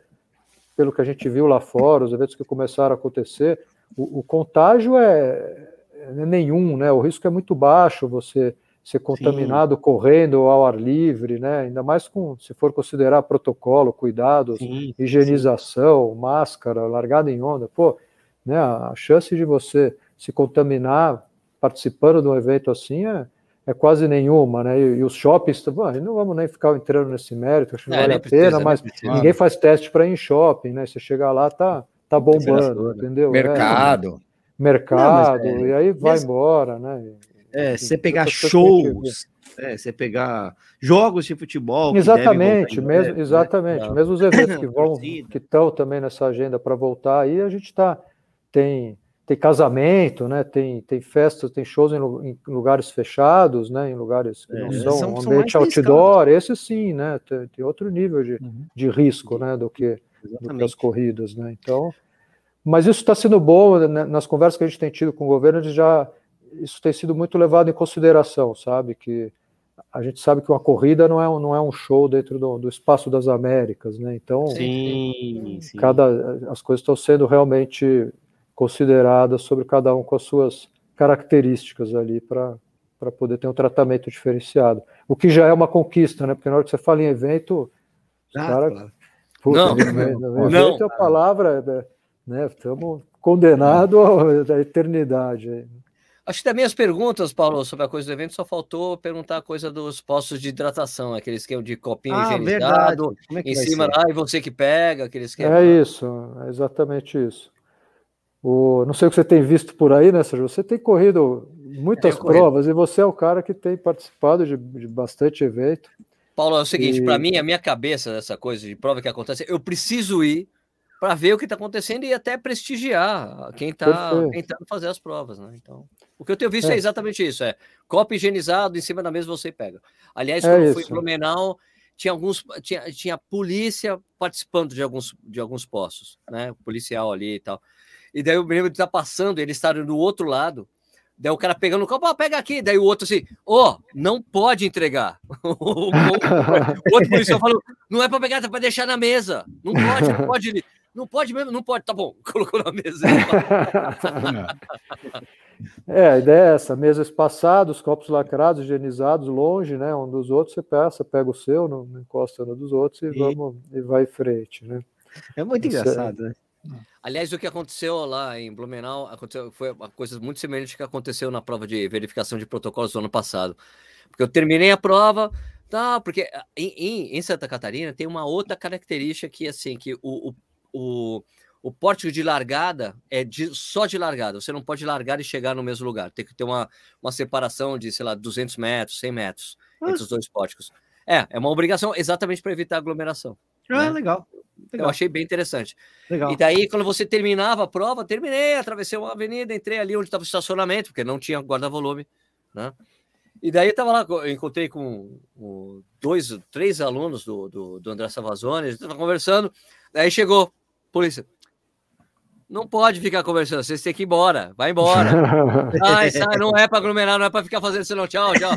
pelo que a gente viu lá fora, os eventos que começaram a acontecer, o, o contágio é, é nenhum, né? O risco é muito baixo, você ser contaminado sim. correndo ao ar livre, né? Ainda mais com se for considerar protocolo, cuidados, sim, higienização, máscara, largada em onda, pô, né? A chance de você se contaminar participando de um evento assim é, é quase nenhuma, né? E, e os shoppings, bom, não vamos nem ficar entrando nesse mérito, acho que não é, vale a precisa, pena, mas ninguém faz teste para ir em shopping, né? Você chegar lá, tá, tá bombando, entendeu? Mercado. É, mercado, não, é, e aí vai embora, né? É, você pegar shows, é, você pegar jogos de futebol. Exatamente, mesmo, né? exatamente. Mesmo os eventos que vão, que estão também nessa agenda para voltar aí, a gente tá, tem, tem casamento, né? Tem, tem festas, tem shows em, em lugares fechados, né? Em lugares que é, não são, são ambiente são outdoor, esse sim, né? Tem, tem outro nível de, uhum. de risco, né? Do que, do que as corridas, né? Então, mas isso está sendo bom né? nas conversas que a gente tem tido com o governo, eles já isso tem sido muito levado em consideração, sabe? Que a gente sabe que uma corrida não é, não é um show dentro do, do espaço das Américas, né? Então, sim, sim. cada as coisas estão sendo realmente consideradas sobre cada um com as suas características ali para para poder ter um tratamento diferenciado. O que já é uma conquista, né? Porque na hora que você fala em evento, ah, cara, claro. puta, não, evento não, é a palavra, né? Estamos condenados à eternidade. Acho que também as perguntas, Paulo, sobre a coisa do evento, só faltou perguntar a coisa dos postos de hidratação, aquele esquema de copinho ah, higienizado, é em cima lá, e você que pega, aquele esquema. É isso, é exatamente isso. O, não sei o que você tem visto por aí, né, Sérgio? Você tem corrido muitas provas e você é o cara que tem participado de, de bastante evento. Paulo, é o seguinte, e... para mim, a minha cabeça dessa coisa de prova que acontece, eu preciso ir para ver o que está acontecendo e até prestigiar quem está tentando fazer as provas, né? Então, o que eu tenho visto é, é exatamente isso: é copo higienizado em cima da mesa você pega. Aliás, é quando eu fui em Blumenau, tinha alguns tinha, tinha polícia participando de alguns de alguns postos, né? policial ali e tal. E daí eu me lembro de estar passando, eles estavam do outro lado. Daí o cara pegando o copo, ah, pega aqui. Daí o outro assim, ó, oh, não pode entregar. o outro policial falou, não é para pegar, é para deixar na mesa. Não pode, não pode. Não pode mesmo? Não pode, tá bom. Colocou na mesa. é, a ideia é essa: mesa espaçada, os copos lacrados, higienizados, longe, né? Um dos outros, você pega, pega o seu, não, encosta no dos outros e, e... vamos e vai em frente, né? É muito Isso é engraçado, é... né? Aliás, o que aconteceu lá em Blumenau aconteceu, foi uma coisa muito semelhante que aconteceu na prova de verificação de protocolos do ano passado. Porque eu terminei a prova, tá? Porque em, em Santa Catarina tem uma outra característica que, assim, que o, o o, o pórtico de largada é de, só de largada. Você não pode largar e chegar no mesmo lugar. Tem que ter uma, uma separação de, sei lá, 200 metros, 100 metros entre os dois pórticos. É, é uma obrigação exatamente para evitar aglomeração. Ah, né? legal. legal. Eu achei bem interessante. Legal. E daí, quando você terminava a prova, terminei, atravessei uma avenida, entrei ali onde estava o estacionamento, porque não tinha guarda-volume, né? E daí eu tava lá, eu encontrei com, com dois, três alunos do, do, do André Savazone, a gente tava conversando, daí chegou Polícia. Não pode ficar conversando, vocês têm que ir embora. Vai embora. Ai, sai, não é para aglomerar, não é para ficar fazendo isso, não. Tchau, tchau.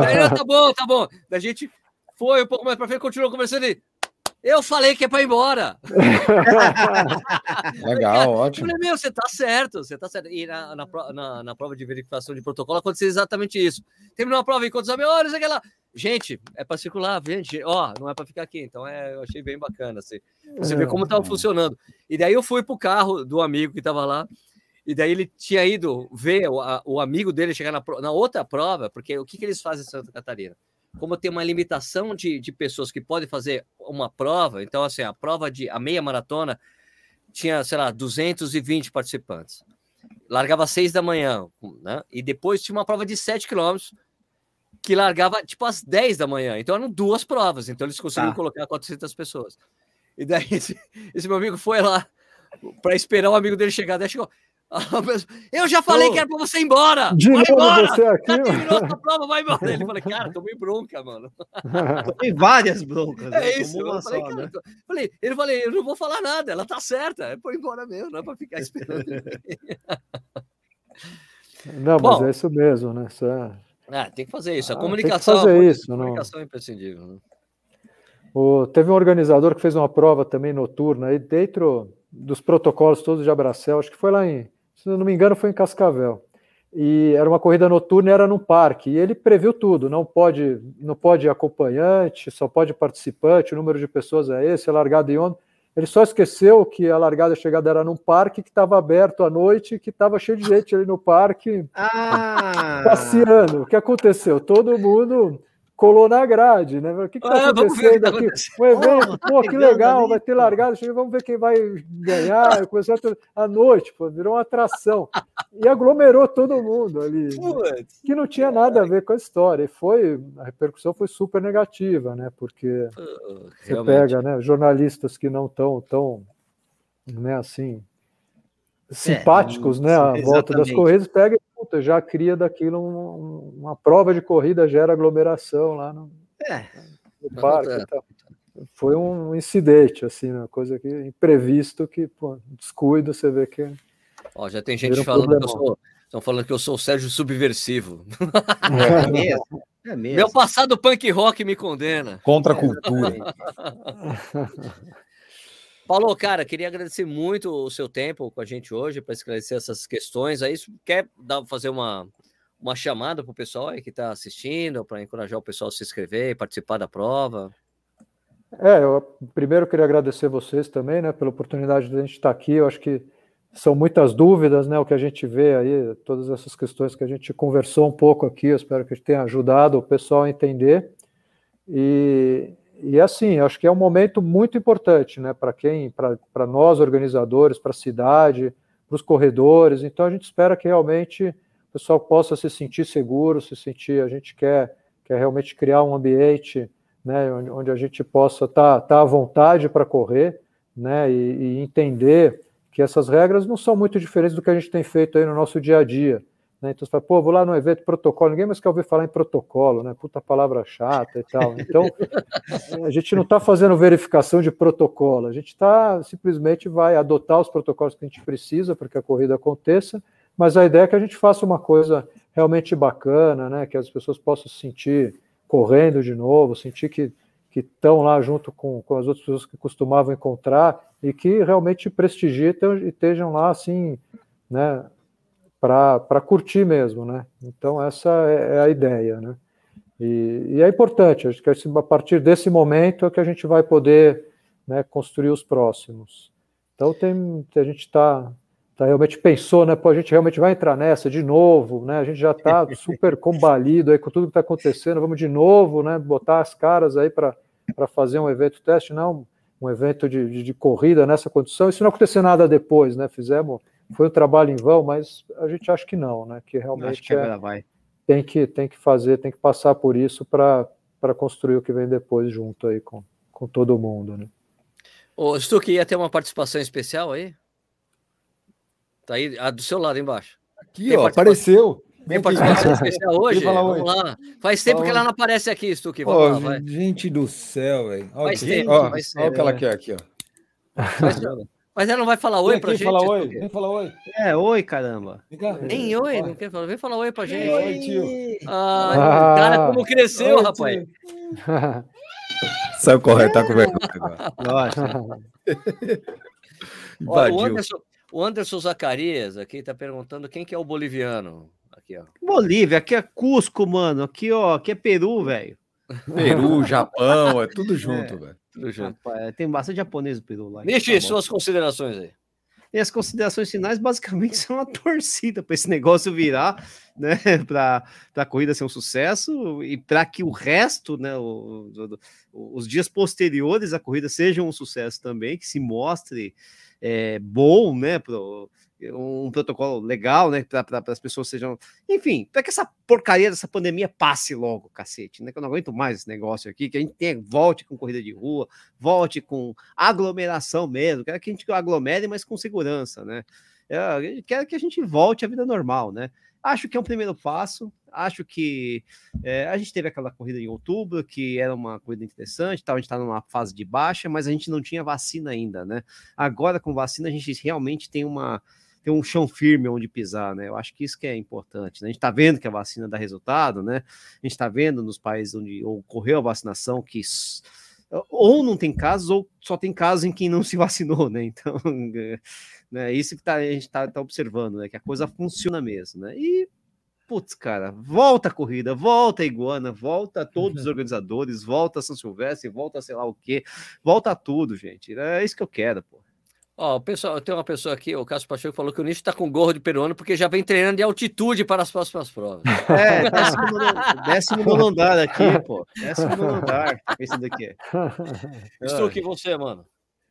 Daí, tá bom, tá bom. Da gente foi um pouco mais para frente, continuou conversando e. Eu falei que é para ir embora. Legal, Cara, ótimo. Falei, meu, você tá certo, você tá certo. E na, na, na, na prova de verificação de protocolo aconteceu exatamente isso. Terminou a prova, enquanto os amigos, olha, aquela. Gente, é para circular, gente, ó, não é para ficar aqui. Então é, eu achei bem bacana. Assim. Você vê como estava funcionando. E daí eu fui pro carro do amigo que estava lá. E daí ele tinha ido ver o, a, o amigo dele chegar na, na, outra prova, porque o que, que eles fazem em Santa Catarina? Como tem uma limitação de, de pessoas que podem fazer uma prova, então, assim, a prova de a meia maratona tinha, sei lá, 220 participantes. Largava às seis da manhã, né? E depois tinha uma prova de 7 quilômetros que largava tipo às 10 da manhã. Então eram duas provas, então eles conseguiram tá. colocar 400 pessoas. E daí esse, esse meu amigo foi lá para esperar o amigo dele chegar. Daí chegou, Eu já falei oh, que era para você ir embora. De vai novo embora. você aqui. Já terminou a prova, vai embora. Ele falou, cara, tomei bronca, mano. Tomei várias broncas. É né? isso. Eu falei, só, cara, né? falei, ele falei, eu não vou falar nada, ela tá certa. É por embora mesmo, não é para ficar esperando. não, Bom, mas é isso mesmo, né? Isso é... Ah, tem que fazer isso. A comunicação, ah, fazer isso, a comunicação não... é imprescindível. Né? O, teve um organizador que fez uma prova também noturna aí dentro dos protocolos todos de Abracel, acho que foi lá em, se não me engano, foi em Cascavel. E era uma corrida noturna, era num parque. E ele previu tudo: não pode, não pode acompanhante, só pode participante. O número de pessoas é esse, a largada e onde. Ele só esqueceu que a largada e a chegada era num parque que estava aberto à noite, que estava cheio de gente ali no parque ah. passeando. O que aconteceu? Todo mundo colou na grade, né? O que está ah, acontecendo tá aqui? O evento, oh, pô, que legal, vai ter largada, vamos ver quem vai ganhar. Começou à noite, pô, virou uma atração. E aglomerou todo mundo ali. Né? Que não tinha nada a ver com a história. E foi, a repercussão foi super negativa, né? Porque você pega né, jornalistas que não estão tão, né, assim, simpáticos, é, né? À volta das corridas, pega puta, já cria daquilo um, uma prova de corrida, gera aglomeração lá no, é, no parque. É. Foi um incidente, assim, uma coisa que imprevisto que, pô, descuido, você vê que. Ó, já tem gente falando que eu sou. Estão falando que eu sou o Sérgio Subversivo. É mesmo. É mesmo. Meu passado punk rock me condena. Contra a cultura. Paulo, cara, queria agradecer muito o seu tempo com a gente hoje para esclarecer essas questões. Aí, quer dar, fazer uma, uma chamada para o pessoal aí que está assistindo, para encorajar o pessoal a se inscrever e participar da prova? É, eu primeiro queria agradecer vocês também, né, pela oportunidade de a gente estar aqui. Eu acho que são muitas dúvidas, né, o que a gente vê aí, todas essas questões que a gente conversou um pouco aqui. Eu espero que a gente tenha ajudado o pessoal a entender. E, e assim, acho que é um momento muito importante, né, para quem, para nós organizadores, para a cidade, para os corredores. Então a gente espera que realmente o pessoal possa se sentir seguro, se sentir. A gente quer, quer realmente criar um ambiente, né, onde, a gente possa estar tá, tá à vontade para correr, né, e, e entender que essas regras não são muito diferentes do que a gente tem feito aí no nosso dia a dia. Né? Então você fala, pô, vou lá no evento protocolo, ninguém mais quer ouvir falar em protocolo, né? Puta palavra chata e tal. Então, a gente não está fazendo verificação de protocolo, a gente está simplesmente vai adotar os protocolos que a gente precisa para que a corrida aconteça, mas a ideia é que a gente faça uma coisa realmente bacana, né? Que as pessoas possam se sentir correndo de novo, sentir que que estão lá junto com, com as outras pessoas que costumavam encontrar e que realmente prestigiem e estejam lá assim, né, para curtir mesmo, né? Então essa é, é a ideia, né? E, e, é importante, acho que a partir desse momento é que a gente vai poder né, construir os próximos. Então tem, a gente está tá, realmente pensou, né? Pô, a gente realmente vai entrar nessa de novo, né? A gente já está super combalido aí com tudo que está acontecendo, vamos de novo, né? Botar as caras aí para fazer um evento teste, não um evento de, de, de corrida nessa condição. Isso não acontecer nada depois, né? Fizemos foi um trabalho em vão, mas a gente acha que não, né? Que realmente que é, vai. tem que tem que fazer, tem que passar por isso para construir o que vem depois junto aí com, com todo mundo, né? Ô, Stuck, ia ter uma participação especial aí? Tá aí, a do seu lado embaixo. Aqui, ó, apareceu. Tem participação especial hoje? Vamos lá. Faz tempo que ela não aparece aqui, Stuck. Vamos oh, lá, vai. Gente do céu, velho. Faz tempo. Ó, olha o que ela quer aqui, ó. Faz, mas ela não vai falar oi pra gente? Fala oi, vem falar oi. É, oi, caramba. Nem oi, não quer falar. Vem falar oi pra gente. Oi, tio. Ah, cara, como cresceu, oi, rapaz. Saiu correto, tá com vergonha agora. Nossa. Ó, o, Anderson, o Anderson Zacarias aqui tá perguntando quem que é o boliviano. Aqui, ó. Bolívia, aqui é Cusco, mano. Aqui, ó, aqui é Peru, velho. Peru, Japão, é tudo junto, é. velho. Rapaz, tem bastante japonês no Peru lá. Nishi, tá suas considerações aí. E as considerações finais basicamente são a torcida para esse negócio virar, né? Para a corrida ser um sucesso e para que o resto, né? O, o, os dias posteriores à corrida sejam um sucesso também, que se mostre é, bom, né? Pro, um protocolo legal, né? Para as pessoas sejam. Enfim, para que essa porcaria dessa pandemia passe logo, cacete, né? Que eu não aguento mais esse negócio aqui, que a gente volte com corrida de rua, volte com aglomeração mesmo, quero que a gente aglomere, mas com segurança, né? é, quer que a gente volte à vida normal, né? Acho que é um primeiro passo. Acho que é, a gente teve aquela corrida em outubro, que era uma corrida interessante, tal, a gente está numa fase de baixa, mas a gente não tinha vacina ainda, né? Agora, com vacina, a gente realmente tem uma tem um chão firme onde pisar, né? Eu acho que isso que é importante. Né? A gente está vendo que a vacina dá resultado, né? A gente está vendo nos países onde ocorreu a vacinação que ou não tem casos, ou só tem casos em quem não se vacinou, né? Então, né, isso que tá, a gente está tá observando, né? Que a coisa funciona mesmo, né? E, putz, cara, volta a corrida, volta a Iguana, volta todos os uhum. organizadores, volta São Silvestre, volta sei lá o quê, volta tudo, gente. É isso que eu quero, pô. Ó, pessoal, tem uma pessoa aqui, o Cássio Pacheco falou que o Nicho está com gorro de peruano porque já vem treinando de altitude para as próximas provas. É, décimo, décimo nono andar aqui, pô. Décimo nono andar, esse daqui. Estou que você, mano.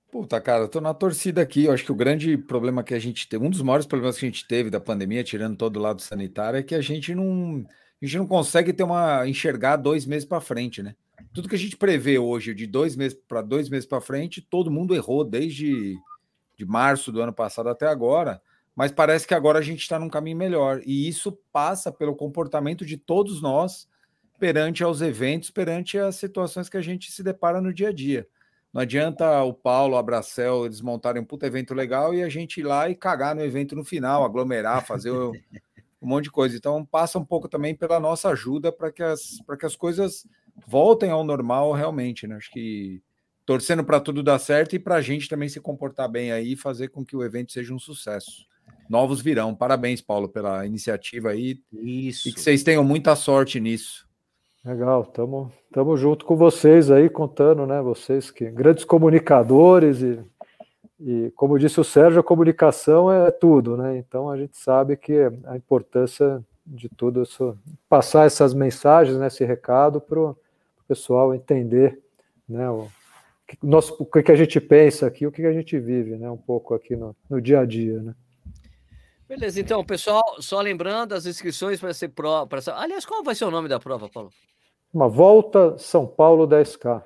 Puta, cara, eu tô na torcida aqui. Eu acho que o grande problema que a gente teve, um dos maiores problemas que a gente teve da pandemia, tirando todo o lado sanitário, é que a gente não, a gente não consegue ter uma enxergar dois meses para frente, né? Tudo que a gente prevê hoje de dois meses para dois meses para frente, todo mundo errou desde de março do ano passado até agora, mas parece que agora a gente está num caminho melhor. E isso passa pelo comportamento de todos nós perante aos eventos, perante as situações que a gente se depara no dia a dia. Não adianta o Paulo, a Bracel, eles montarem um puta evento legal e a gente ir lá e cagar no evento no final, aglomerar, fazer um monte de coisa. Então passa um pouco também pela nossa ajuda para que, as, que as coisas voltem ao normal realmente. Né? Acho que torcendo para tudo dar certo e para a gente também se comportar bem aí e fazer com que o evento seja um sucesso. Novos virão. Parabéns, Paulo, pela iniciativa aí. Isso. E que vocês tenham muita sorte nisso. Legal, estamos tamo junto com vocês aí, contando, né? Vocês que grandes comunicadores e, e, como disse o Sérgio, a comunicação é tudo, né? Então a gente sabe que a importância de tudo isso, passar essas mensagens, né, esse recado para o pessoal entender né, o, nosso, o que a gente pensa aqui, o que a gente vive, né? Um pouco aqui no, no dia a dia, né? Beleza, então, pessoal, só lembrando as inscrições para ser prova. Pra... Aliás, qual vai ser o nome da prova, Paulo? Uma Volta São Paulo 10K.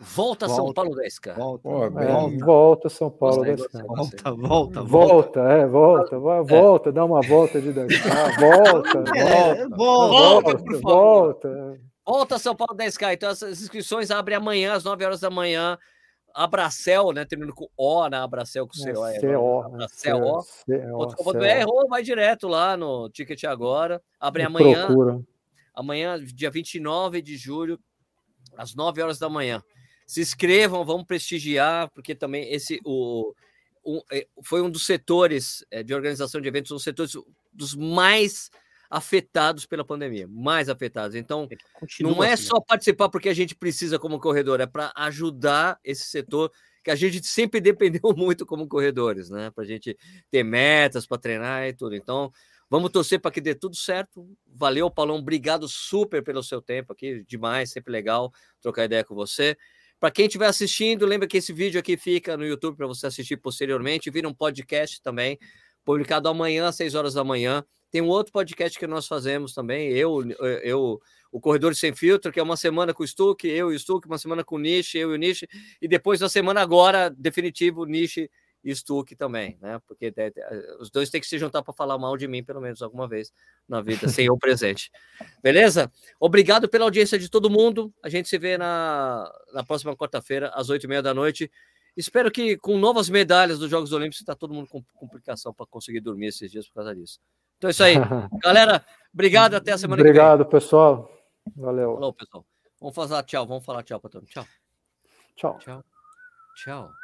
Volta, volta São Paulo 10K. Volta, é, volta. volta São Paulo 10K. Volta, volta, volta. é, volta, vai, volta, dá uma volta de 10K. Volta, é, volta, volta, volta, volta. Volta São Paulo 10K. Então, as inscrições abrem amanhã, às 9 horas da manhã. Abracel, né? Terminando com O na Abracel, com CO. É, CO. Abracel. Errou, vai direto lá no Ticket Agora. Abre amanhã. Procura. Amanhã, dia 29 de julho, às 9 horas da manhã. Se inscrevam, vamos prestigiar, porque também esse o, o é, foi um dos setores é, de organização de eventos, um dos setores dos mais afetados pela pandemia, mais afetados. Então, não é assim. só participar porque a gente precisa como corredor, é para ajudar esse setor que a gente sempre dependeu muito como corredores, né? Para a gente ter metas para treinar e tudo. Então, vamos torcer para que dê tudo certo. Valeu, Paulão. Obrigado super pelo seu tempo aqui. Demais, sempre legal trocar ideia com você. Para quem estiver assistindo, lembra que esse vídeo aqui fica no YouTube para você assistir posteriormente. Vira um podcast também, publicado amanhã às 6 horas da manhã. Tem um outro podcast que nós fazemos também, eu, eu o Corredor Sem Filtro, que é uma semana com o Stuck, eu e o Stuck, uma semana com o Nish, eu e o Nish, e depois uma semana agora, definitivo, Nish e Stuck também, né? Porque os dois têm que se juntar para falar mal de mim, pelo menos alguma vez na vida, sem eu presente. Beleza? Obrigado pela audiência de todo mundo. A gente se vê na, na próxima quarta-feira, às oito e meia da noite. Espero que com novas medalhas dos Jogos Olímpicos, está todo mundo com complicação para conseguir dormir esses dias por causa disso. Então é isso aí. Galera, obrigado. Até a semana obrigado, que vem. Obrigado, pessoal. Valeu. Falou, pessoal. Vamos falar tchau. Vamos falar tchau para todo mundo. Tchau. Tchau. Tchau. Tchau.